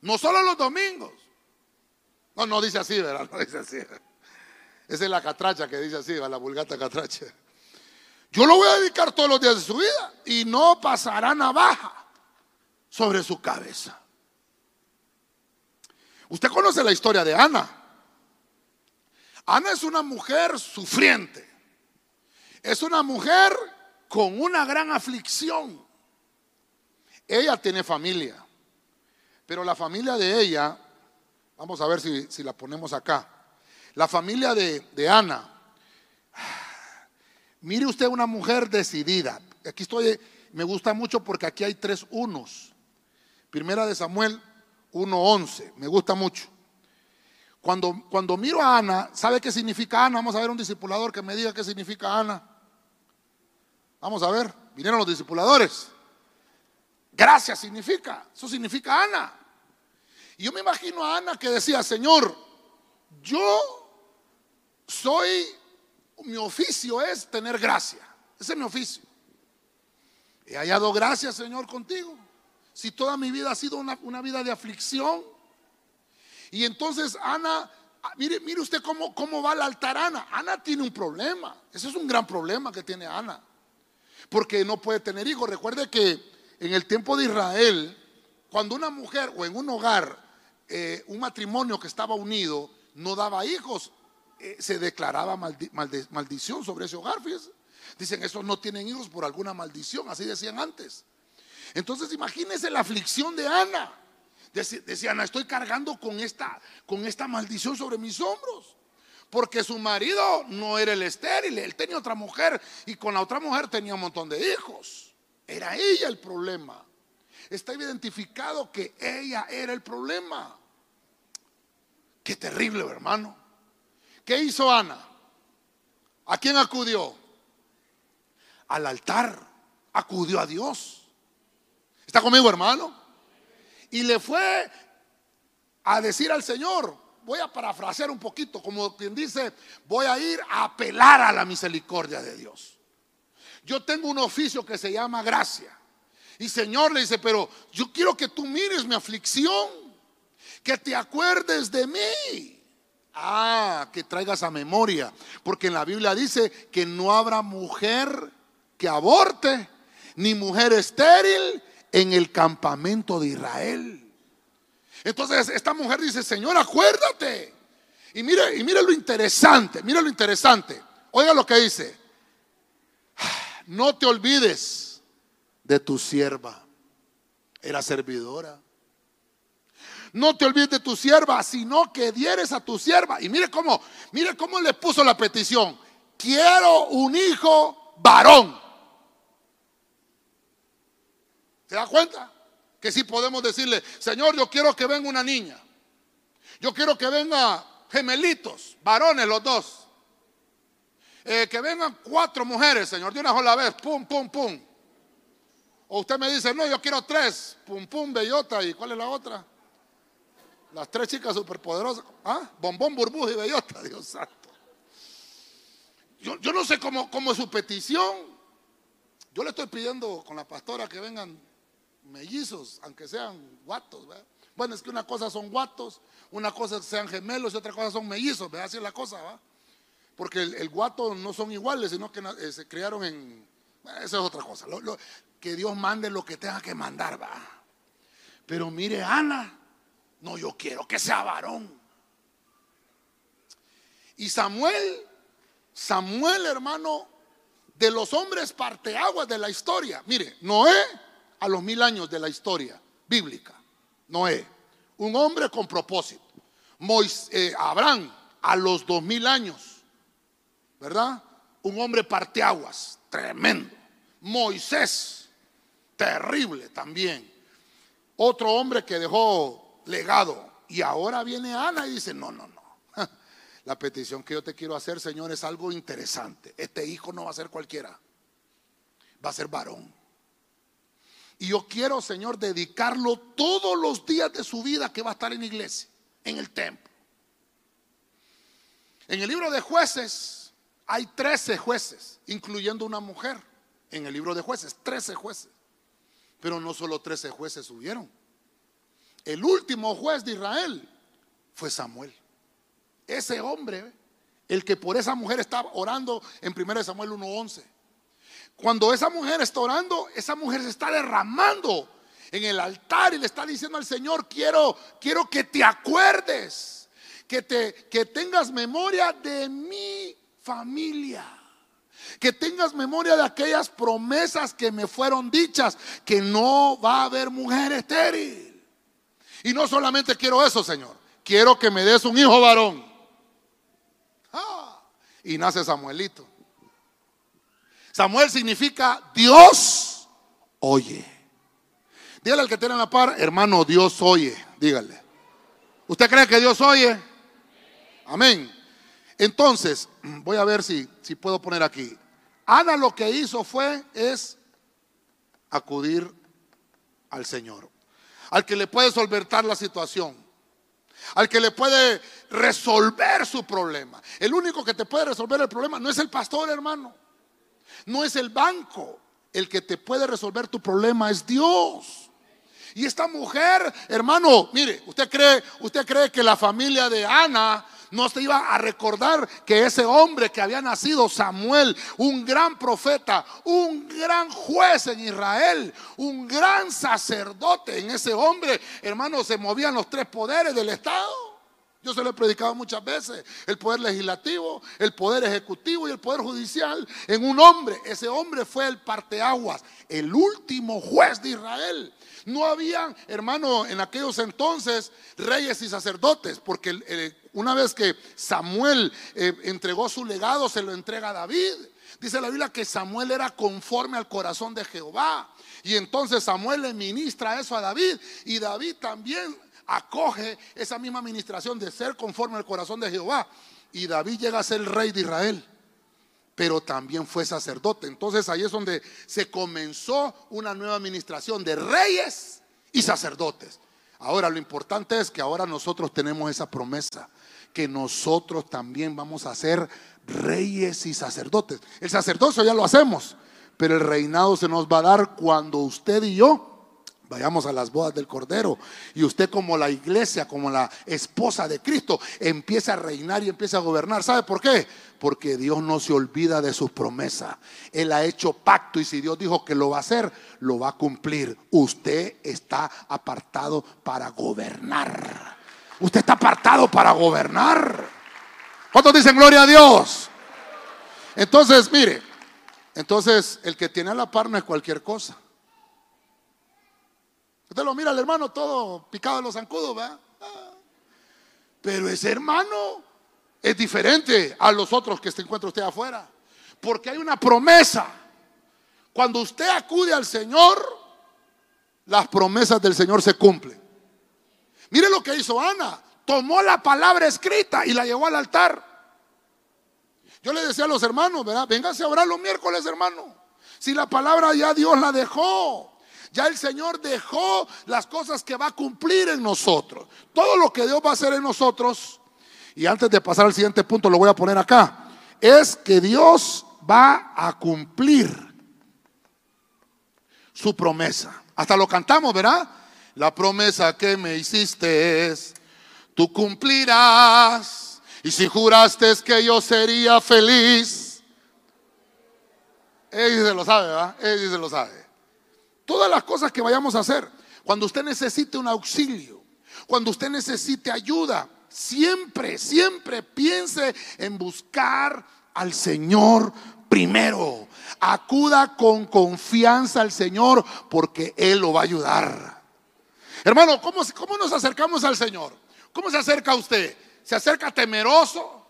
[SPEAKER 2] No solo los domingos. No, no dice así, ¿verdad? No dice así. Esa es la catracha que dice así, la vulgata catracha. Yo lo voy a dedicar todos los días de su vida y no pasará navaja sobre su cabeza. Usted conoce la historia de Ana. Ana es una mujer sufriente. Es una mujer con una gran aflicción. Ella tiene familia, pero la familia de ella, vamos a ver si, la ponemos acá, la familia de, de Ana, mire usted una mujer decidida. Aquí estoy, me gusta mucho porque aquí hay tres unos. Primera de Samuel 1.11, me gusta mucho. Cuando, miro a Ana, ¿sabe qué significa Ana? Vamos a ver un discipulador que me diga qué significa Ana. Vamos a ver, vinieron los discipuladores. Gracias significa, eso significa Ana. Y yo me imagino a Ana que decía, Señor, yo soy, mi oficio es tener gracia. Ese es mi oficio. He hallado gracia, Señor, contigo. Si toda mi vida ha sido una vida de aflicción, y entonces Ana, ah, mire, mire usted cómo, cómo va al altar Ana. Ana tiene un problema. Ese es un gran problema que tiene Ana. Porque no puede tener hijos. Recuerde que en el tiempo de Israel, cuando una mujer o en un hogar, eh, un matrimonio que estaba unido, no daba hijos, eh, se declaraba maldición sobre ese hogar. Fíjense. Dicen, esos no tienen hijos por alguna maldición, así decían antes. Entonces imagínense la aflicción de Ana Decía, Ana, estoy cargando con esta, con esta maldición sobre mis hombros. Porque su marido no era el estéril, él tenía otra mujer y con la otra mujer tenía un montón de hijos. Era ella el problema. Está identificado que ella era el problema. Qué terrible, hermano. ¿Qué hizo Ana? ¿A quién acudió? Al altar. Acudió a Dios. ¿Está conmigo, hermano? Y le fue a decir al Señor, voy a parafrasear un poquito, como quien dice, voy a ir a apelar a la misericordia de Dios. Yo tengo un oficio que se llama gracia. Y Señor le dice, pero yo quiero que tú mires mi aflicción, que te acuerdes de mí. Ah, que traigas a memoria, porque en la Biblia dice que no habrá mujer que aborte, ni mujer estéril en el campamento de Israel. Entonces esta mujer dice, Señor, acuérdate. Y mire, y mire lo interesante, mire lo interesante. Oiga lo que dice. No te olvides de tu sierva. Era servidora. No te olvides de tu sierva, sino que dieres a tu sierva. Y mire cómo, mire cómo le puso la petición. Quiero un hijo varón. ¿Se da cuenta? Que si podemos decirle, Señor, yo quiero que venga una niña. Yo quiero que venga gemelitos, varones los dos. Eh, que vengan cuatro mujeres, Señor, de una sola vez, pum, pum, pum. O usted me dice, no, yo quiero tres, pum, pum, bellota. ¿Y cuál es la otra? Las tres chicas superpoderosas. ¿Ah? Bombón, burbuja y bellota, Dios santo. Yo, yo no sé cómo, cómo es su petición. Yo le estoy pidiendo con la pastora que vengan mellizos, aunque sean guatos. Bueno, es que una cosa son guatos, una cosa sean gemelos y otra cosa son mellizos, ¿verdad? Así es la cosa, ¿va? Porque el, guato no son iguales, sino que eh, se crearon en... esa es otra cosa. que Dios mande lo que tenga que mandar, va. Pero mire, Ana, no, yo quiero que sea varón. Y Samuel, Samuel, hermano, de los hombres parteaguas de la historia. Mire, Noé a los mil años de la historia bíblica. Noé, un hombre con propósito. Eh, Abraham, a los dos mil años, ¿verdad? Un hombre parteaguas, tremendo. Moisés, terrible también. Otro hombre que dejó legado. Y ahora viene Ana y dice, no, no, no. La petición que yo te quiero hacer, Señor, es algo interesante. Este hijo no va a ser cualquiera. Va a ser varón. Y yo quiero, Señor, dedicarlo todos los días de su vida que va a estar en iglesia, en el templo. En el libro de jueces hay 13 jueces, incluyendo una mujer. En el libro de jueces, 13 jueces. Pero no solo 13 jueces subieron. El último juez de Israel fue Samuel. Ese hombre, el que por esa mujer estaba orando en 1 Samuel 1.11. Cuando esa mujer está orando, esa mujer se está derramando en el altar y le está diciendo al Señor, quiero, quiero que te acuerdes, que, te, que tengas memoria de mi familia. Que tengas memoria de aquellas promesas que me fueron dichas, que no va a haber mujer estéril. Y no solamente quiero eso, Señor, quiero que me des un hijo varón. Ah, y nace Samuelito. Samuel significa Dios oye. Dígale al que tiene la par, hermano, Dios oye. Dígale. ¿Usted cree que Dios oye? Amén. Entonces, voy a ver si, si puedo poner aquí. Ana lo que hizo fue, es acudir al Señor. Al que le puede solventar la situación. Al que le puede resolver su problema. El único que te puede resolver el problema no es el pastor, hermano. No es el banco. El que te puede resolver tu problema es Dios. Y esta mujer, hermano, mire, usted cree, usted cree que la familia de Ana no se iba a recordar que ese hombre que había nacido, Samuel, un gran profeta, un gran juez en Israel, un gran sacerdote, en ese hombre, hermano, se movían los tres poderes del Estado. Yo se lo he predicado muchas veces. El poder legislativo, el poder ejecutivo y el poder judicial en un hombre. Ese hombre fue el parteaguas, el último juez de Israel. No había, hermano, en aquellos entonces reyes y sacerdotes, porque una vez que Samuel eh, entregó su legado, se lo entrega a David. Dice la Biblia que Samuel era conforme al corazón de Jehová. Y entonces Samuel le ministra eso a David. Y David también acoge esa misma administración de ser conforme al corazón de Jehová. Y David llega a ser el rey de Israel, pero también fue sacerdote. Entonces ahí es donde se comenzó una nueva administración de reyes y sacerdotes. Ahora lo importante es que ahora nosotros tenemos esa promesa, que nosotros también vamos a ser reyes y sacerdotes. El sacerdocio ya lo hacemos, pero el reinado se nos va a dar cuando usted y yo Vayamos a las bodas del Cordero. Y usted como la iglesia, como la esposa de Cristo, empieza a reinar y empieza a gobernar. ¿Sabe por qué? Porque Dios no se olvida de sus promesas. Él ha hecho pacto y si Dios dijo que lo va a hacer, lo va a cumplir. Usted está apartado para gobernar. Usted está apartado para gobernar. ¿Cuántos dicen gloria a Dios? Entonces, mire, entonces el que tiene a la par no es cualquier cosa. Usted lo mira al hermano todo picado en los zancudos, ¿verdad? Ah. Pero ese hermano es diferente a los otros que se encuentra usted afuera. Porque hay una promesa. Cuando usted acude al Señor, las promesas del Señor se cumplen. Mire lo que hizo Ana. Tomó la palabra escrita y la llevó al altar. Yo le decía a los hermanos, ¿verdad? Vénganse a orar los miércoles, hermano. Si la palabra ya Dios la dejó. Ya el Señor dejó las cosas que va a cumplir en nosotros. Todo lo que Dios va a hacer en nosotros, y antes de pasar al siguiente punto, lo voy a poner acá, es que Dios va a cumplir su promesa. Hasta lo cantamos, ¿verdad? La promesa que me hiciste es, tú cumplirás. Y si juraste que yo sería feliz, Él se lo sabe, ¿verdad? Él se lo sabe. Todas las cosas que vayamos a hacer. Cuando usted necesite un auxilio, cuando usted necesite ayuda, siempre, siempre piense en buscar al Señor primero. Acuda con confianza al Señor porque Él lo va a ayudar. Hermano, ¿cómo, ¿cómo, nos acercamos al Señor? ¿Cómo se acerca usted? ¿Se acerca temeroso?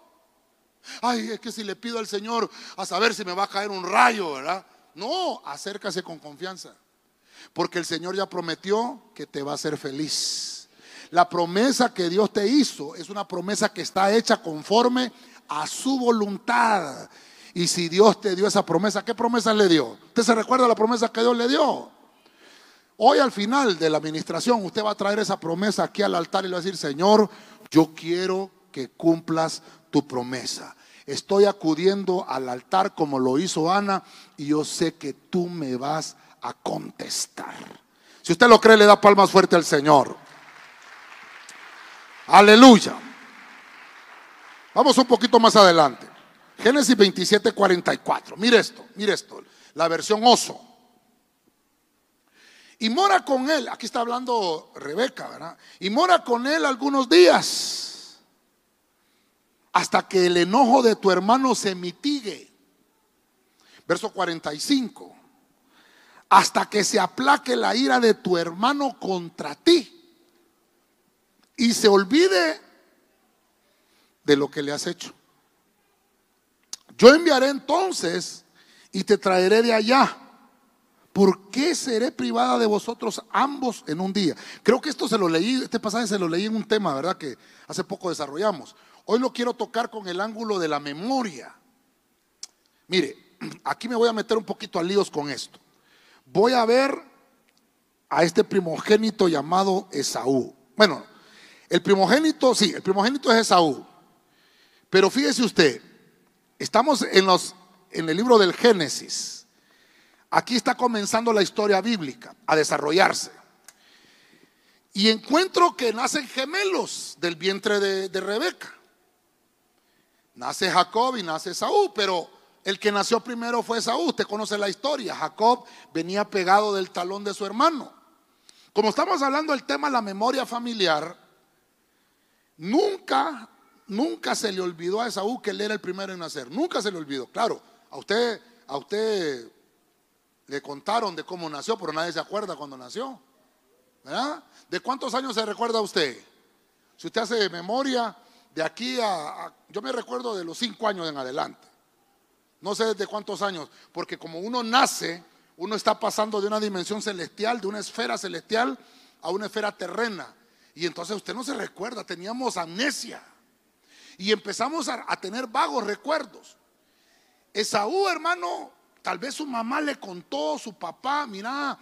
[SPEAKER 2] Ay, es que si le pido al Señor a saber si me va a caer un rayo, ¿verdad? No, acércase con confianza. Porque el Señor ya prometió que te va a hacer feliz. La promesa que Dios te hizo es una promesa que está hecha conforme a su voluntad. Y si Dios te dio esa promesa, ¿qué promesa le dio? ¿Usted se recuerda la promesa que Dios le dio? Hoy al final de la administración usted va a traer esa promesa aquí al altar y le va a decir, Señor, yo quiero que cumplas tu promesa. Estoy acudiendo al altar como lo hizo Ana y yo sé que tú me vas a a contestar. Si usted lo cree, le da palmas fuerte al Señor. Aleluya. Vamos un poquito más adelante. Génesis 27, 44. Mire esto, mire esto. La versión oso. Y mora con él, aquí está hablando Rebeca, ¿verdad? Y mora con él algunos días. Hasta que el enojo de tu hermano se mitigue. Verso 45 hasta que se aplaque la ira de tu hermano contra ti y se olvide de lo que le has hecho. Yo enviaré entonces y te traeré de allá. ¿Por qué seré privada de vosotros ambos en un día? Creo que esto se lo leí, este pasaje se lo leí en un tema, ¿verdad? Que hace poco desarrollamos. Hoy lo quiero tocar con el ángulo de la memoria. Mire, aquí me voy a meter un poquito a líos con esto voy a ver a este primogénito llamado Esaú. Bueno, el primogénito, sí, el primogénito es Esaú. Pero fíjese usted, estamos en, los, en el libro del Génesis. Aquí está comenzando la historia bíblica a desarrollarse. Y encuentro que nacen gemelos del vientre de, de Rebeca. Nace Jacob y nace Esaú, pero el que nació primero fue Saúl. Usted conoce la historia. Jacob venía pegado del talón de su hermano. Como estamos hablando del tema de la memoria familiar, nunca, nunca se le olvidó a Esaú que él era el primero en nacer. Nunca se le olvidó. Claro, a usted, a usted le contaron de cómo nació, pero nadie se acuerda cuando nació. ¿Verdad? ¿De cuántos años se recuerda usted? Si usted hace memoria, de aquí a, yo me recuerdo de los cinco años en adelante. No sé desde cuántos años, porque como uno nace, uno está pasando de una dimensión celestial, de una esfera celestial a una esfera terrena. Y entonces usted no se recuerda, teníamos amnesia. Y empezamos a, a tener vagos recuerdos. Esaú, hermano, Tal vez su mamá le contó, su papá, mira,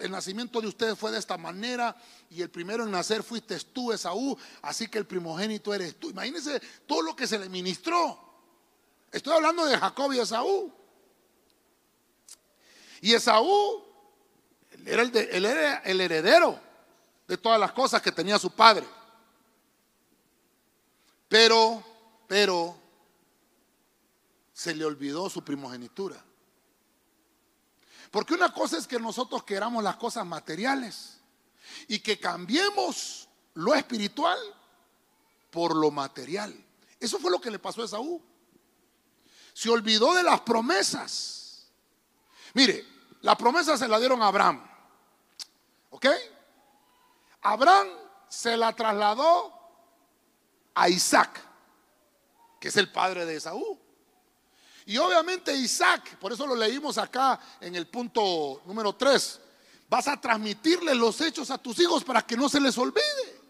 [SPEAKER 2] el nacimiento de ustedes fue de esta manera y el primero en nacer fuiste tú, Esaú, así que el primogénito eres tú. Imagínense todo lo que se le ministró. Estoy hablando de Jacob y Esaú. Y Esaú era el, era el heredero de todas las cosas que tenía su padre. Pero, pero, se le olvidó su primogenitura. Porque una cosa es que nosotros queramos las cosas materiales y que cambiemos lo espiritual por lo material. Eso fue lo que le pasó a Esaú. Se olvidó de las promesas. Mire, la promesa se la dieron a Abraham. ¿Ok? Abraham se la trasladó a Isaac, que es el padre de Esaú. Y obviamente Isaac, por eso lo leímos acá en el punto número 3, vas a transmitirle los hechos a tus hijos para que no se les olvide.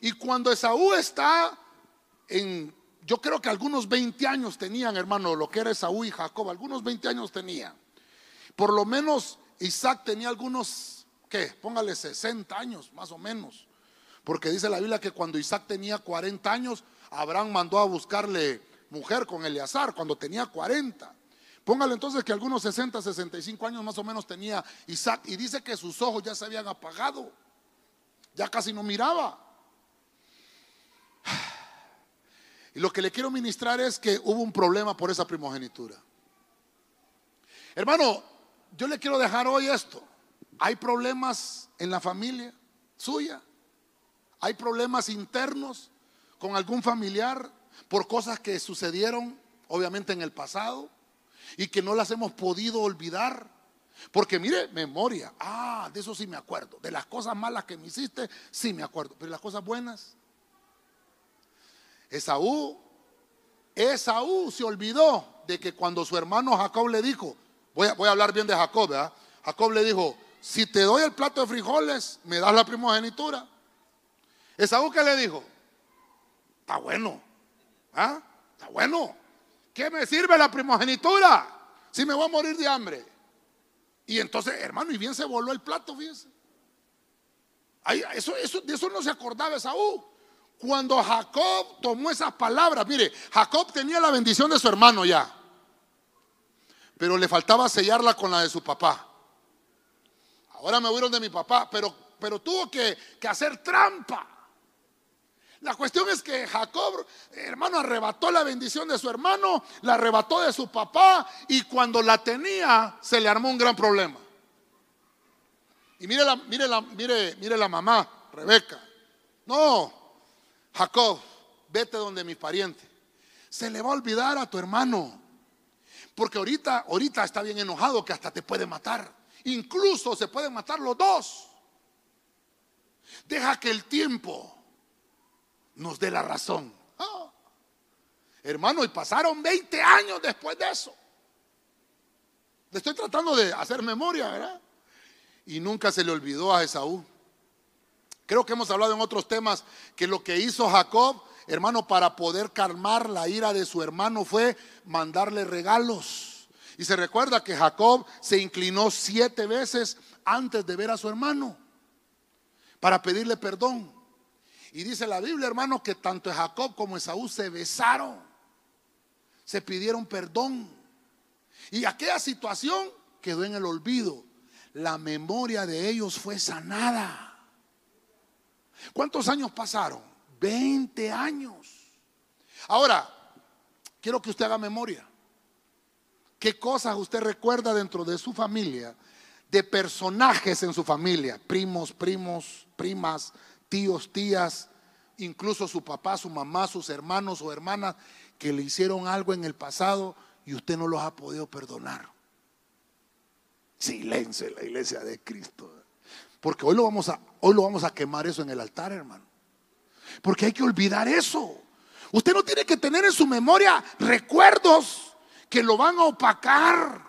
[SPEAKER 2] Y cuando Esaú está en, yo creo que algunos 20 años tenían, hermano, lo que era Esaú y Jacob, algunos 20 años tenían. Por lo menos Isaac tenía algunos, ¿qué? Póngale 60 años, más o menos. Porque dice la Biblia que cuando Isaac tenía 40 años, Abraham mandó a buscarle mujer con Eleazar cuando tenía 40. Póngale entonces que algunos 60, 65 años más o menos tenía Isaac y dice que sus ojos ya se habían apagado, ya casi no miraba. Y lo que le quiero ministrar es que hubo un problema por esa primogenitura. Hermano, yo le quiero dejar hoy esto. Hay problemas en la familia suya. Hay problemas internos con algún familiar por cosas que sucedieron obviamente en el pasado y que no las hemos podido olvidar. Porque mire, memoria, ah, de eso sí me acuerdo. De las cosas malas que me hiciste, sí me acuerdo. Pero las cosas buenas. Esaú, Esaú se olvidó de que cuando su hermano Jacob le dijo, voy a, voy a hablar bien de Jacob. Jacob le dijo, si te doy el plato de frijoles, me das la primogenitura. Esaú que le dijo, está bueno, ¿Ah? Está bueno. ¿Qué me sirve la primogenitura si me voy a morir de hambre? Y entonces, hermano, y bien se voló el plato, fíjense. eso, eso, de eso no se acordaba Esaú. Cuando Jacob tomó esas palabras, mire, Jacob tenía la bendición de su hermano ya, pero le faltaba sellarla con la de su papá. Ahora me huyeron de mi papá, pero, pero tuvo que, hacer trampa. La cuestión es que Jacob, hermano, arrebató la bendición de su hermano, la arrebató de su papá y cuando la tenía se le armó un gran problema. Y mire la, mire la, mire, mire la mamá, Rebeca. No, Jacob, vete donde mi pariente. Se le va a olvidar a tu hermano. Porque ahorita, ahorita está bien enojado que hasta te puede matar. Incluso se pueden matar los dos. Deja que el tiempo nos dé la razón. Ah. Hermano, y pasaron 20 años después de eso. Le estoy tratando de hacer memoria, ¿verdad? Y nunca se le olvidó a Esaú. Creo que hemos hablado en otros temas que lo que hizo Jacob, hermano, para poder calmar la ira de su hermano fue mandarle regalos. Y se recuerda que Jacob se inclinó siete veces antes de ver a su hermano para pedirle perdón. Y dice la Biblia, hermano, que tanto Jacob como Esaú se besaron, se pidieron perdón. Y aquella situación quedó en el olvido. La memoria de ellos fue sanada. ¿Cuántos años pasaron? 20 años. Ahora, quiero que usted haga memoria. ¿Qué cosas usted recuerda dentro de su familia? De personajes en su familia, primos, primos, primas, tíos, tías, incluso su papá, su mamá, sus hermanos o hermanas que le hicieron algo en el pasado y usted no los ha podido perdonar. Silencio en la iglesia de Cristo. Porque hoy lo vamos a hoy lo vamos a quemar eso en el altar, hermano. Porque hay que olvidar eso. Usted no tiene que tener en su memoria recuerdos que lo van a opacar.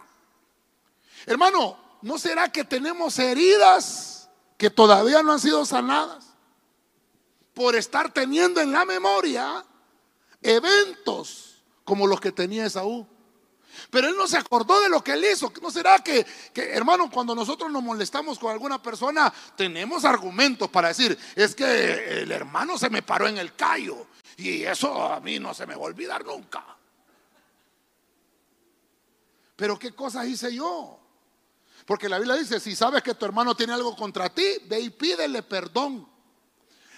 [SPEAKER 2] Hermano, ¿no será que tenemos heridas que todavía no han sido sanadas? Por estar teniendo en la memoria eventos como los que tenía Esaú. Pero él no se acordó de lo que él hizo. ¿No será que, que, hermano, cuando nosotros nos molestamos con alguna persona, tenemos argumentos para decir, es que el hermano se me paró en el callo y eso a mí no se me va a olvidar nunca? Pero ¿qué cosas hice yo? Porque la Biblia dice, si sabes que tu hermano tiene algo contra ti, ve y pídele perdón.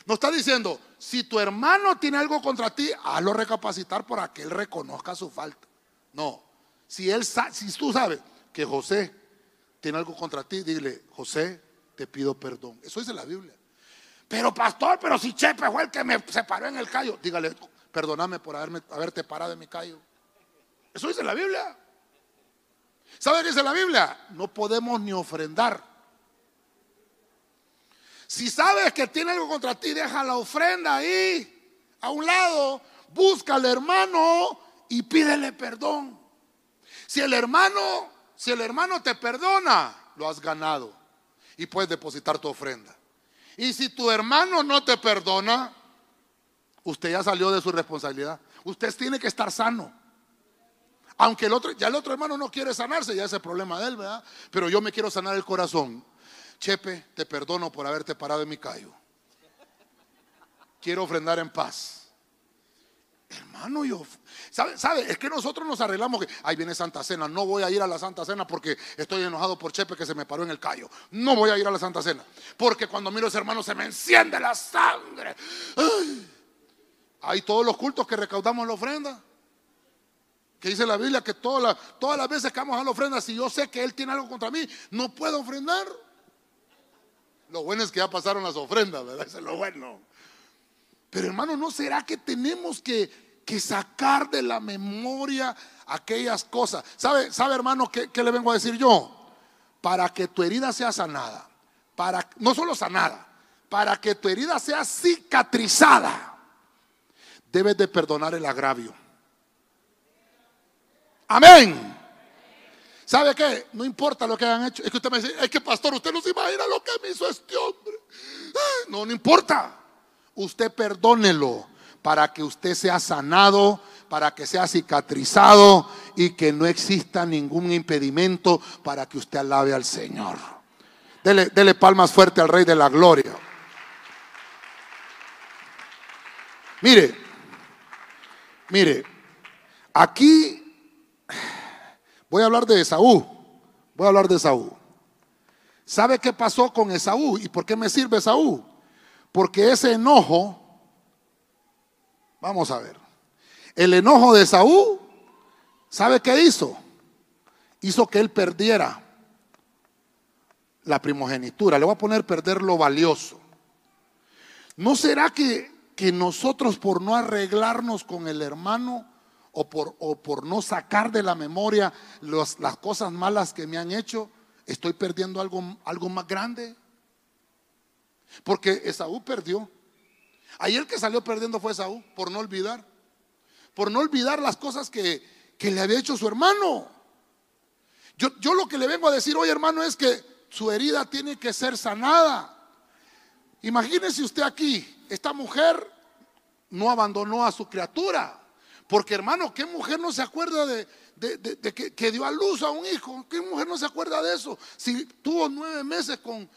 [SPEAKER 2] No está diciendo, si tu hermano tiene algo contra ti, hazlo recapacitar para que él reconozca su falta. No, si, él, si tú sabes que José tiene algo contra ti, dile, José, te pido perdón. Eso dice la Biblia. Pero pastor, pero si Chepe fue el que me separó en el callo, dígale, perdóname por haberme, haberte parado en mi callo. Eso dice la Biblia. ¿Sabe qué dice la Biblia? No podemos ni ofrendar. Si sabes que tiene algo contra ti, deja la ofrenda ahí, a un lado, busca al hermano y pídele perdón. Si el hermano, si el hermano te perdona, lo has ganado y puedes depositar tu ofrenda. Y si tu hermano no te perdona, usted ya salió de su responsabilidad. Usted tiene que estar sano. Aunque el otro, ya el otro hermano no quiere sanarse, ya es el problema de él, ¿verdad? Pero yo me quiero sanar el corazón. Chepe, te perdono por haberte parado en mi callo. Quiero ofrendar en paz. Hermano, yo, ¿sabe. Es que nosotros nos arreglamos que, ahí viene Santa Cena, no voy a ir a la Santa Cena porque estoy enojado por Chepe que se me paró en el callo. No voy a ir a la Santa Cena, porque cuando miro a ese hermano se me enciende la sangre. Hay todos los cultos que recaudamos la ofrenda. Que dice la Biblia que todas las, todas las veces que vamos a la ofrenda, si yo sé que Él tiene algo contra mí, no puedo ofrendar. Lo bueno es que ya pasaron las ofrendas, ¿verdad? Es lo bueno. Pero hermano, ¿no será que tenemos que, que sacar de la memoria aquellas cosas? ¿Sabe, sabe hermano, qué, qué le vengo a decir yo? Para que tu herida sea sanada, para, no solo sanada, para que tu herida sea cicatrizada, debes de perdonar el agravio. Amén. ¿Sabe qué? No importa lo que hayan hecho. Es que usted me dice, es que pastor, usted no se imagina lo que me hizo este hombre. No, no importa usted perdónelo para que usted sea sanado, para que sea cicatrizado y que no exista ningún impedimento para que usted alabe al Señor. Dele, palmas fuerte al Rey de la Gloria. Mire, mire, aquí voy a hablar de Esaú. Voy a hablar de Esaú. ¿Sabe qué pasó con Esaú y por qué me sirve Esaú? Porque ese enojo, vamos a ver, el enojo de Saúl, ¿sabe qué hizo? Hizo que él perdiera la primogenitura. Le voy a poner perder lo valioso. ¿No será que, que nosotros por no arreglarnos con el hermano o por, o por no sacar de la memoria las cosas malas que me han hecho, estoy perdiendo algo, algo más grande? Porque Esaú perdió. El que salió perdiendo fue Esaú, por no olvidar. Por no olvidar las cosas que, le había hecho su hermano. Yo, yo lo que le vengo a decir hoy, hermano, es que su herida tiene que ser sanada. Imagínese usted aquí, esta mujer no abandonó a su criatura. Porque hermano, ¿qué mujer no se acuerda de, que, que, dio a luz a un hijo? ¿Qué mujer no se acuerda de eso? Si tuvo nueve meses con,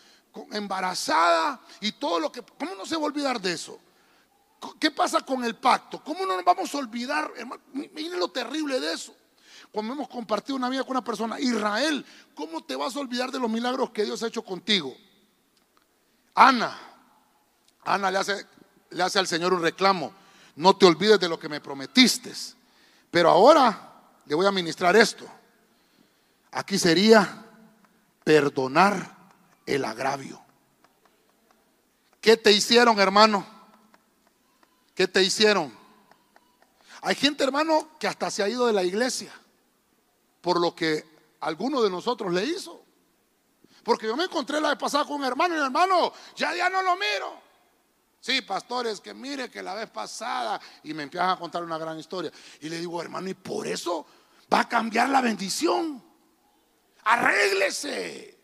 [SPEAKER 2] embarazada y todo lo que... ¿Cómo no se va a olvidar de eso? ¿Qué pasa con el pacto? ¿Cómo no nos vamos a olvidar? Miren lo terrible de eso. Cuando hemos compartido una vida con una persona, Israel, ¿cómo te vas a olvidar de los milagros que Dios ha hecho contigo? Ana, Ana le hace, le hace al Señor un reclamo. No te olvides de lo que me prometiste. Pero ahora le voy a ministrar esto. Aquí sería perdonar el agravio. ¿Qué te hicieron, hermano? ¿Qué te hicieron? Hay gente, hermano, que hasta se ha ido de la iglesia por lo que alguno de nosotros le hizo. Porque yo me encontré la vez pasada con un hermano y el hermano, ya ya no lo miro. Sí, pastores, que mire que la vez pasada y me empiezan a contar una gran historia. Y le digo, hermano, y por eso va a cambiar la bendición. Arréglese.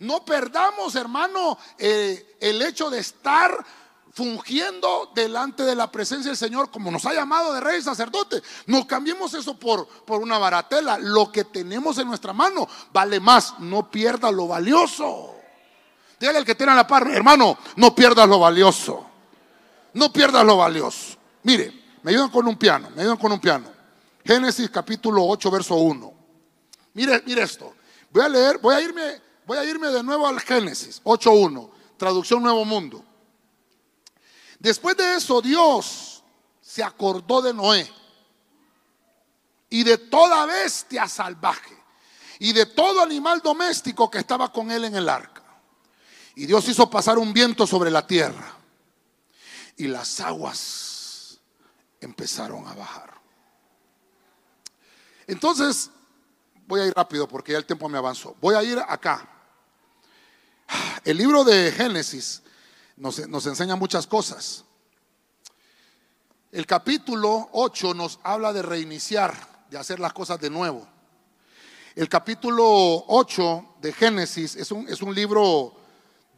[SPEAKER 2] No perdamos, hermano, eh, el hecho de estar fungiendo delante de la presencia del Señor, como nos ha llamado de rey sacerdote. No cambiemos eso por, por una baratela. Lo que tenemos en nuestra mano vale más. No pierda lo valioso. Dígale al que tiene la par, hermano, no pierdas lo valioso. No pierdas lo valioso. Mire, me ayudan con un piano, me ayudan con un piano. Génesis capítulo 8, verso 1. Mire, mire esto. Voy a leer, voy a irme, voy a irme de nuevo al Génesis 8.1, traducción Nuevo Mundo. Después de eso, Dios se acordó de Noé y de toda bestia salvaje y de todo animal doméstico que estaba con él en el arca. Y Dios hizo pasar un viento sobre la tierra y las aguas empezaron a bajar. Entonces, voy a ir rápido porque ya el tiempo me avanzó. Voy a ir acá. El libro de Génesis nos, enseña muchas cosas. El capítulo 8 nos habla de reiniciar, de hacer las cosas de nuevo. El capítulo 8 de Génesis es un, es un libro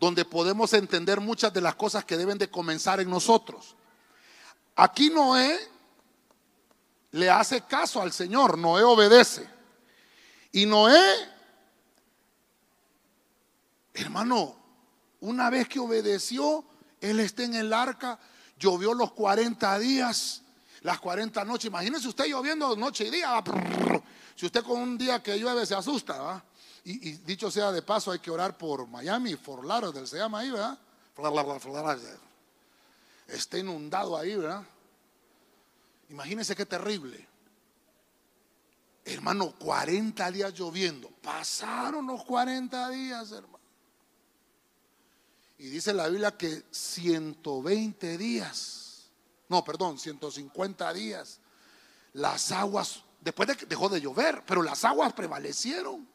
[SPEAKER 2] donde podemos entender muchas de las cosas que deben de comenzar en nosotros. Aquí Noé le hace caso al Señor, Noé obedece. Y Noé, hermano, una vez que obedeció, él está en el arca, llovió los 40 días, las 40 noches. Imagínese usted lloviendo noche y día. Si usted con un día que llueve se asusta, Y, dicho sea de paso, hay que orar por Miami, Fort Lauderdale se llama ahí, ¿verdad? Está inundado ahí, ¿verdad? Imagínese qué terrible. Hermano, 40 días lloviendo. Pasaron los 40 días, hermano. Y dice la Biblia que 120 días, no, perdón, 150 días, las aguas, después de que dejó de llover, pero las aguas prevalecieron.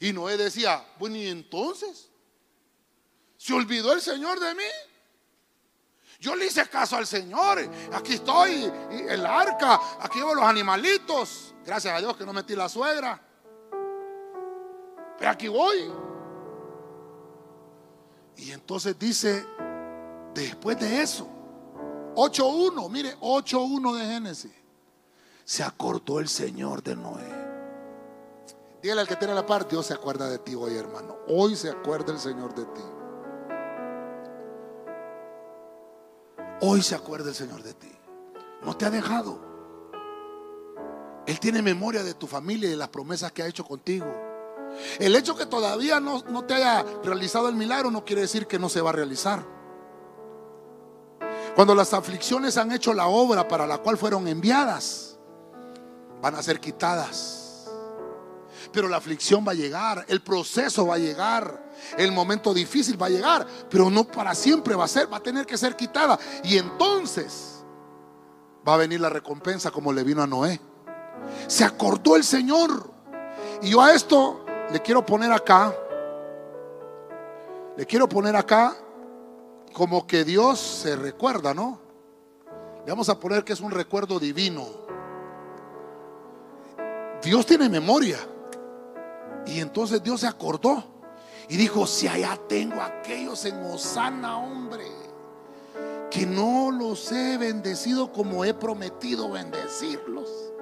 [SPEAKER 2] Y Noé decía, bueno, ¿y entonces? ¿Se olvidó el Señor de mí? Yo le hice caso al Señor. Aquí estoy, el arca, aquí llevo los animalitos. Gracias a Dios que no metí la suegra. Pero aquí voy. Y entonces dice, después de eso, 8.1, mire, 8.1 de Génesis, se acordó el Señor de Noé. Dígale al que tiene la parte, Dios se acuerda de ti hoy, hermano. Hoy se acuerda el Señor de ti. Hoy se acuerda el Señor de ti. No te ha dejado. Él tiene memoria de tu familia y de las promesas que ha hecho contigo. El hecho que todavía no, te haya realizado el milagro no quiere decir que no se va a realizar. Cuando las aflicciones han hecho la obra para la cual fueron enviadas, van a ser quitadas. Pero la aflicción va a llegar, el proceso va a llegar, el momento difícil va a llegar, pero no para siempre va a ser, va a tener que ser quitada. Y entonces va a venir la recompensa como le vino a Noé. Se acordó el Señor. Y yo a esto le quiero poner acá, le quiero poner acá como que Dios se recuerda, ¿no? Le vamos a poner que es un recuerdo divino. Dios tiene memoria. Y entonces Dios se acordó y dijo, si allá tengo aquellos en Osana, hombre, que no los he bendecido como he prometido bendecirlos.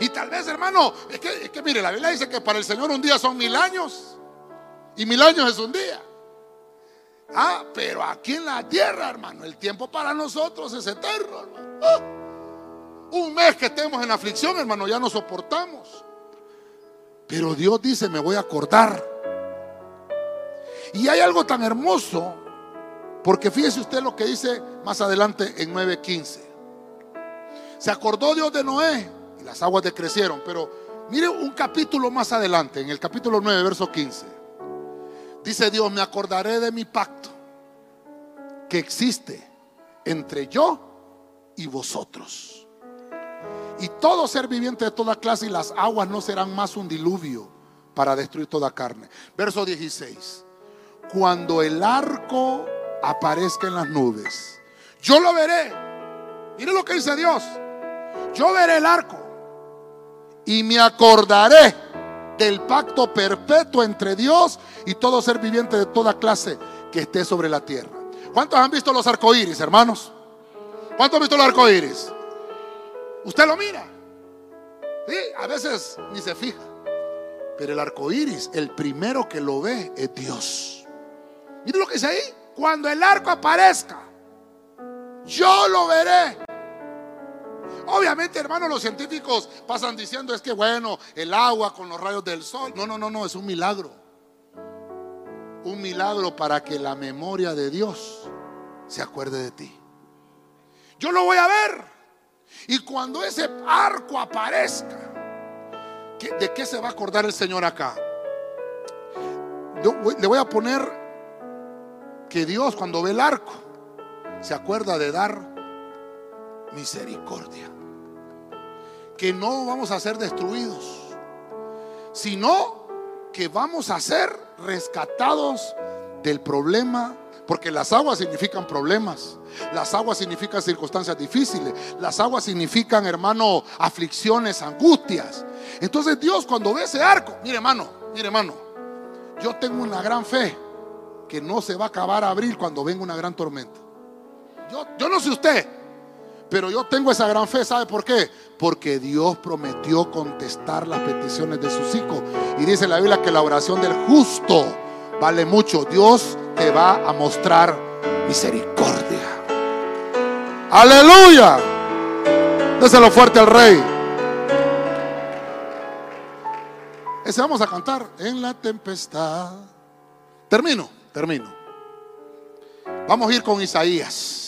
[SPEAKER 2] Y tal vez, hermano, es que, mire, la Biblia dice que para el Señor un día son mil años. Y mil años es un día. Ah, pero aquí en la tierra, hermano, el tiempo para nosotros es eterno, hermano. Ah, un mes que estemos en aflicción, hermano, ya no soportamos. Pero Dios dice, me voy a acordar. Y hay algo tan hermoso, porque fíjese usted lo que dice más adelante en 9:15. Se acordó Dios de Noé las aguas decrecieron. Pero mire un capítulo más adelante, en el capítulo 9, verso 15. Dice Dios, me acordaré de mi pacto que existe entre yo y vosotros. Y todo ser viviente de toda clase y las aguas no serán más un diluvio para destruir toda carne. Verso 16. Cuando el arco aparezca en las nubes, yo lo veré. Mire lo que dice Dios. Yo veré el arco y me acordaré del pacto perpetuo entre Dios y todo ser viviente de toda clase que esté sobre la tierra. ¿Cuántos han visto los arcoíris, hermanos? ¿Cuántos han visto los arcoíris? Usted lo mira. Sí, a veces ni se fija. Pero el arco iris, el primero que lo ve es Dios. Mire lo que dice ahí. Cuando el arco aparezca, yo lo veré. Obviamente, hermanos, los científicos pasan diciendo es que bueno, el agua con los rayos del sol. No, no, no, no, es un milagro. Un milagro para que la memoria de Dios se acuerde de ti. Yo lo voy a ver. Y cuando ese arco aparezca, ¿de qué se va a acordar el Señor acá? le voy a poner que Dios cuando ve el arco se acuerda de dar misericordia. Que no vamos a ser destruidos, sino que vamos a ser rescatados del problema porque las aguas significan problemas. Las aguas significan circunstancias difíciles. Las aguas significan, hermano, aflicciones, angustias. Entonces Dios cuando ve ese arco, mire hermano, mire hermano, yo tengo una gran fe que no se va a acabar a abrir cuando venga una gran tormenta. Yo, yo no sé usted, pero yo tengo esa gran fe, ¿sabe por qué? Porque Dios prometió contestar las peticiones de sus hijos. Y dice la Biblia que la oración del justo vale mucho. Dios te va a mostrar misericordia. Aleluya. Déselo fuerte al rey. Ese vamos a cantar en la tempestad. Termino, termino. Vamos a ir con Isaías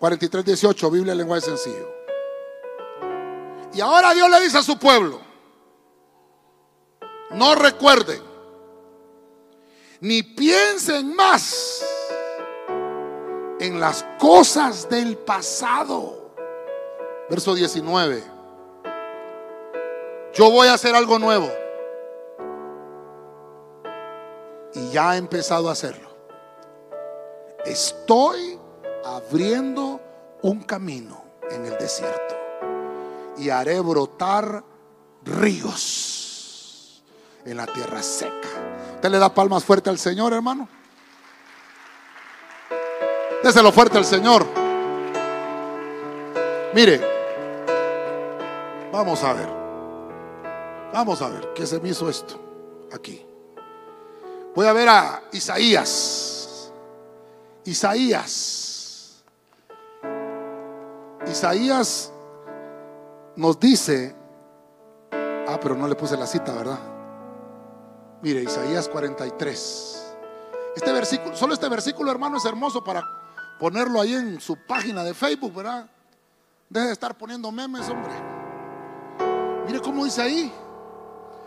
[SPEAKER 2] 43, 18, Biblia lenguaje sencillo. Y ahora Dios le dice a su pueblo, no recuerden ni piensen más en las cosas del pasado. Verso 19. Yo voy a hacer algo nuevo. Y ya he empezado a hacerlo. Estoy abriendo un camino en el desierto. Y haré brotar ríos en la tierra seca. ¿Usted le da palmas fuerte al Señor, hermano? Déselo fuerte al Señor. Mire, vamos a ver. Vamos a ver qué se me hizo esto aquí. Voy a ver a Isaías. Isaías. Isaías nos dice, ah, pero no le puse la cita, ¿verdad? Mire, Isaías 43. Este versículo, solo este versículo, hermano, es hermoso para ponerlo ahí en su página de Facebook, ¿verdad? Deje de estar poniendo memes, hombre. Mire cómo dice ahí.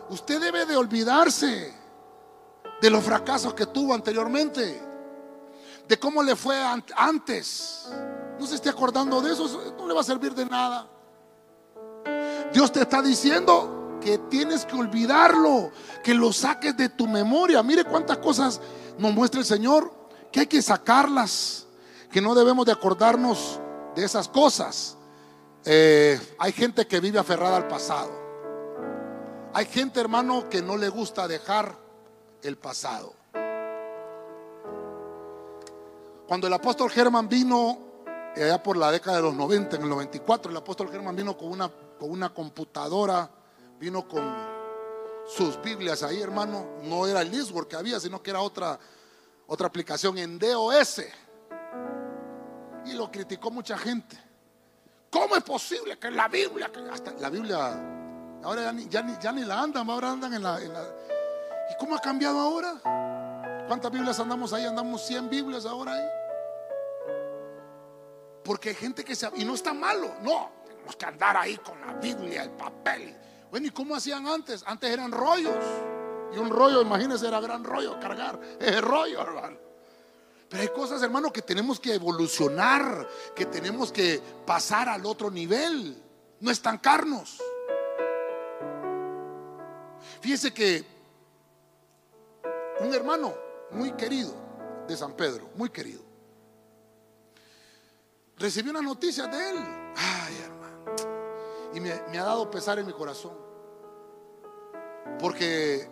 [SPEAKER 2] Usted debe de olvidarse de los fracasos que tuvo anteriormente, de cómo le fue antes. No se esté acordando de eso, no le va a servir de nada. Dios te está diciendo, que tienes que olvidarlo, que lo saques de tu memoria. Mire cuántas cosas nos muestra el Señor, que hay que sacarlas, que no debemos de acordarnos de esas cosas. Eh, hay gente que vive aferrada al pasado. Hay gente, hermano, que no le gusta dejar el pasado. Cuando el apóstol Germán vino, allá por la década de los 90, en el 94, el apóstol Germán vino con una, con una computadora vino con sus Biblias ahí, hermano. No era el Lisword que había, sino que era otra, otra aplicación en DOS. Y lo criticó mucha gente. ¿Cómo es posible que la Biblia, que hasta la Biblia, ahora ya ni, ya ni, la andan, ahora andan en la, en la... ¿Y cómo ha cambiado ahora? ¿Cuántas Biblias andamos ahí? Andamos 100 Biblias ahora ahí. Porque hay gente que se... Y no está malo, no. Tenemos que andar ahí con la Biblia, el papel. Bueno, ¿y cómo hacían antes? Antes eran rollos. Y un rollo, imagínense, era gran rollo cargar. Es rollo, hermano. Pero hay cosas, hermano, que tenemos que evolucionar, que tenemos que pasar al otro nivel, no estancarnos. Fíjese que un hermano muy querido de San Pedro, muy querido, recibí una noticia de él. Ay, hermano. Y me, ha dado pesar en mi corazón. Porque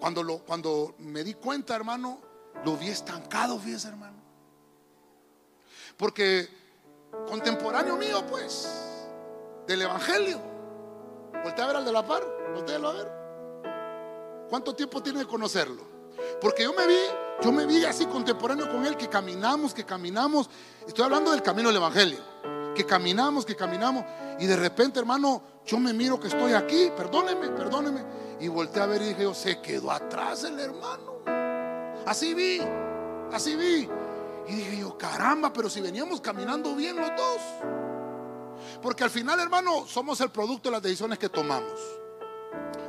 [SPEAKER 2] cuando, lo, cuando me di cuenta, hermano, lo vi estancado, fíjese, hermano. Porque contemporáneo mío, pues, del Evangelio. Voltea a ver al de la par, voltealo a ver. ¿Cuánto tiempo tiene de conocerlo? Porque yo me vi, yo me vi así contemporáneo con él, que caminamos, que caminamos. Estoy hablando del camino del Evangelio. Que caminamos, que caminamos. Y de repente, hermano, yo me miro que estoy aquí, perdóneme, perdóneme. Y volteé a ver y dije, yo, se quedó atrás el hermano. Así vi, así vi. Y dije yo, caramba, pero si veníamos caminando bien los dos. Porque al final, hermano, somos el producto de las decisiones que tomamos.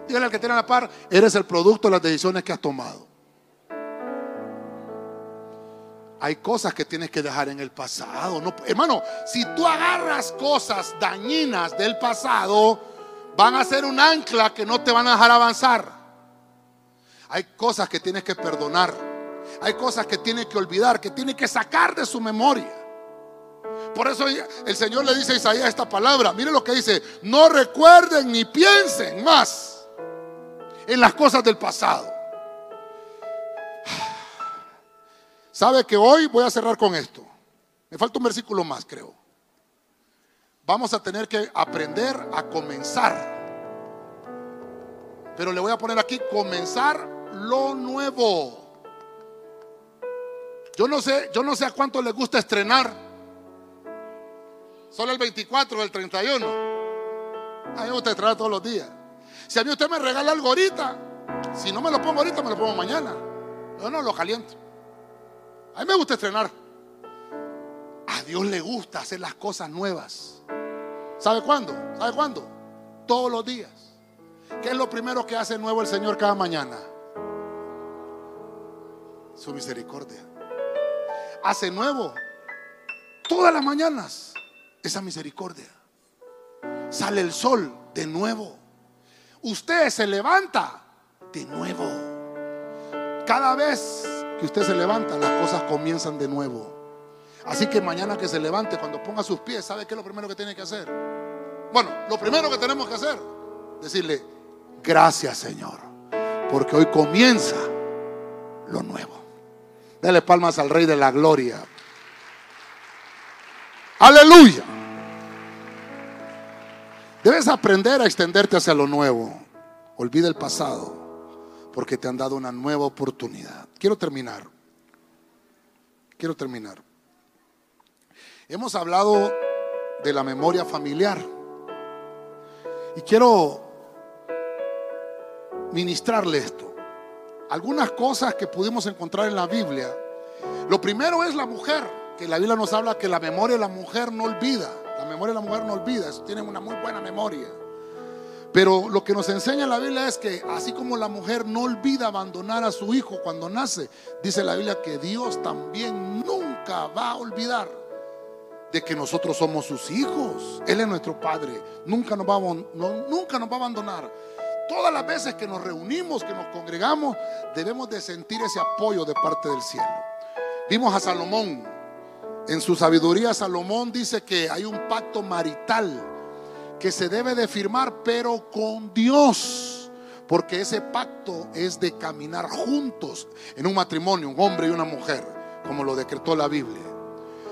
[SPEAKER 2] Dígale al que tiene la par, eres el producto de las decisiones que has tomado. Hay cosas que tienes que dejar en el pasado. No, hermano, si tú agarras cosas dañinas del pasado, van a ser un ancla que no te van a dejar avanzar. Hay cosas que tienes que perdonar. Hay cosas que tienes que olvidar, que tienes que sacar de su memoria. Por eso el Señor le dice a Isaías esta palabra. Mire lo que dice. No recuerden ni piensen más en las cosas del pasado. ¿Sabe que hoy voy a cerrar con esto? Me falta un versículo más, creo. Vamos a tener que aprender a comenzar. Pero le voy a poner aquí comenzar lo nuevo. Yo no sé, yo no sé a cuánto le gusta estrenar. Solo el 24 o el 31. A mí me gusta estrenar todos los días. Si a mí usted me regala algo ahorita, si no me lo pongo ahorita, me lo pongo mañana. Yo no lo caliento. A mí me gusta estrenar. A Dios le gusta hacer las cosas nuevas. ¿Sabe cuándo? ¿Sabe cuándo? Todos los días. ¿Qué es lo primero que hace nuevo el Señor cada mañana? Su misericordia. Hace nuevo todas las mañanas esa misericordia. Sale el sol de nuevo. Usted se levanta de nuevo. Cada vez que usted se levanta, las cosas comienzan de nuevo. Así que mañana que se levante, cuando ponga sus pies, ¿sabe qué es lo primero que tiene que hacer? Bueno, lo primero que tenemos que hacer, decirle, gracias Señor, porque hoy comienza lo nuevo. Dale palmas al Rey de la Gloria. Aleluya. Debes aprender a extenderte hacia lo nuevo. Olvida el pasado porque te han dado una nueva oportunidad. Quiero terminar. Quiero terminar. Hemos hablado de la memoria familiar. Y quiero ministrarle esto. Algunas cosas que pudimos encontrar en la Biblia. Lo primero es la mujer, que la Biblia nos habla que la memoria de la mujer no olvida. La memoria de la mujer no olvida, tiene una muy buena memoria. Pero lo que nos enseña la Biblia es que así como la mujer no olvida abandonar a su hijo cuando nace, dice la Biblia que Dios también nunca va a olvidar de que nosotros somos sus hijos. Él es nuestro Padre. Nunca nos va a, abandonar. Todas las veces que nos reunimos, que nos congregamos, debemos de sentir ese apoyo de parte del cielo. Vimos a Salomón. En su sabiduría Salomón dice que hay un pacto marital que se debe de firmar, pero con Dios. Porque ese pacto es de caminar juntos en un matrimonio, un hombre y una mujer, como lo decretó la Biblia.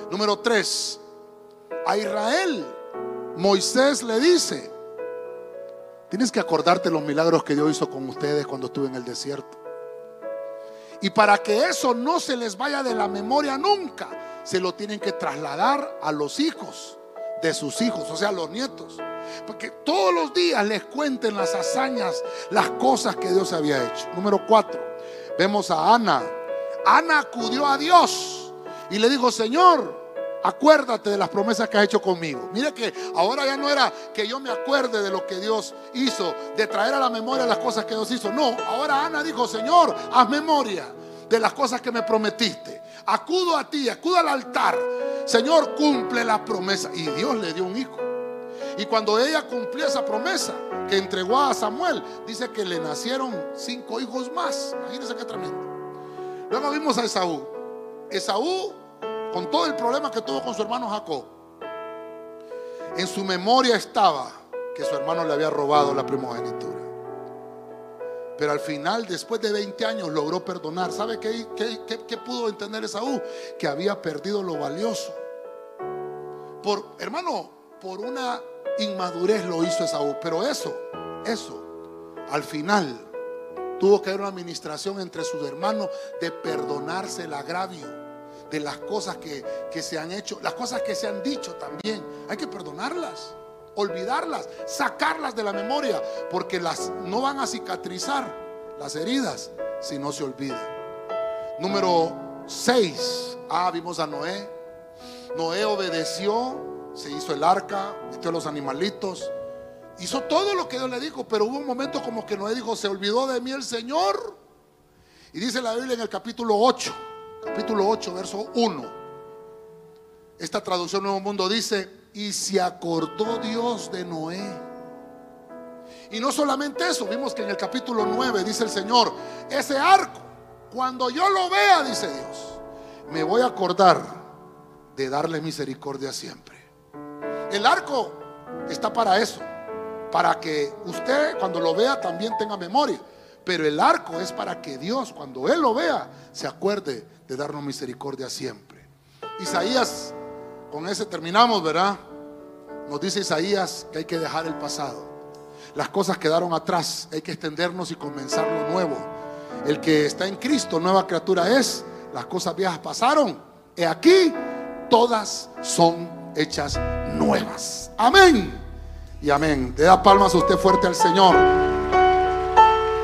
[SPEAKER 2] Número tres, a Israel, Moisés le dice, tienes que acordarte los milagros que Dios hizo con ustedes cuando estuve en el desierto. Y para que eso no se les vaya de la memoria nunca, se lo tienen que trasladar a los hijos de sus hijos, o sea, los nietos. Porque todos los días les cuenten las hazañas, las cosas que Dios había hecho. Número cuatro, vemos a Ana. Ana acudió a Dios y le dijo, Señor, acuérdate de las promesas que has hecho conmigo. Mire que ahora ya no era que yo me acuerde de lo que Dios hizo, de traer a la memoria las cosas que Dios hizo. No, ahora Ana dijo, Señor, haz memoria de las cosas que me prometiste. Acudo a ti, acudo al altar. Señor, cumple la promesa. Y Dios le dio un hijo. Y cuando ella cumplió esa promesa que entregó a Samuel, dice que le nacieron cinco hijos más. Imagínense qué tremendo. Luego vimos a Esaú. Esaú, con todo el problema que tuvo con su hermano Jacob, en su memoria estaba que su hermano le había robado la primogenitura. Pero al final, después de 20 años, logró perdonar. ¿Sabe qué, qué, pudo entender Esaú? Que había perdido lo valioso. Por, hermano, por una inmadurez lo hizo Esaú. Pero eso, eso, al final tuvo que haber una administración entre sus hermanos de perdonarse el agravio de las cosas que, que se han hecho, las cosas que se han dicho también. Hay que perdonarlas olvidarlas, sacarlas de la memoria, porque las no van a cicatrizar las heridas si no se olvida. Número 6. Ah, vimos a Noé. Noé obedeció, se hizo el arca, metió los animalitos, hizo todo lo que Dios le dijo, pero hubo un momento como que Noé dijo, se olvidó de mí el Señor. Y dice la Biblia en el capítulo 8, capítulo 8, verso 1. Esta traducción Nuevo Mundo dice, y se acordó Dios de Noé. Y no solamente eso, vimos que en el capítulo 9 dice el Señor, ese arco, cuando yo lo vea, dice Dios, me voy a acordar de darle misericordia siempre. El arco está para eso, para que usted cuando lo vea también tenga memoria. Pero el arco es para que Dios, cuando Él lo vea, se acuerde de darnos misericordia siempre. Isaías con ese terminamos, ¿verdad? Nos dice Isaías que hay que dejar el pasado. Las cosas quedaron atrás, hay que extendernos y comenzar lo nuevo. El que está en Cristo, nueva criatura es. Las cosas viejas pasaron. Y aquí todas son hechas nuevas. Amén. Y amén. Le da palmas a usted fuerte al Señor.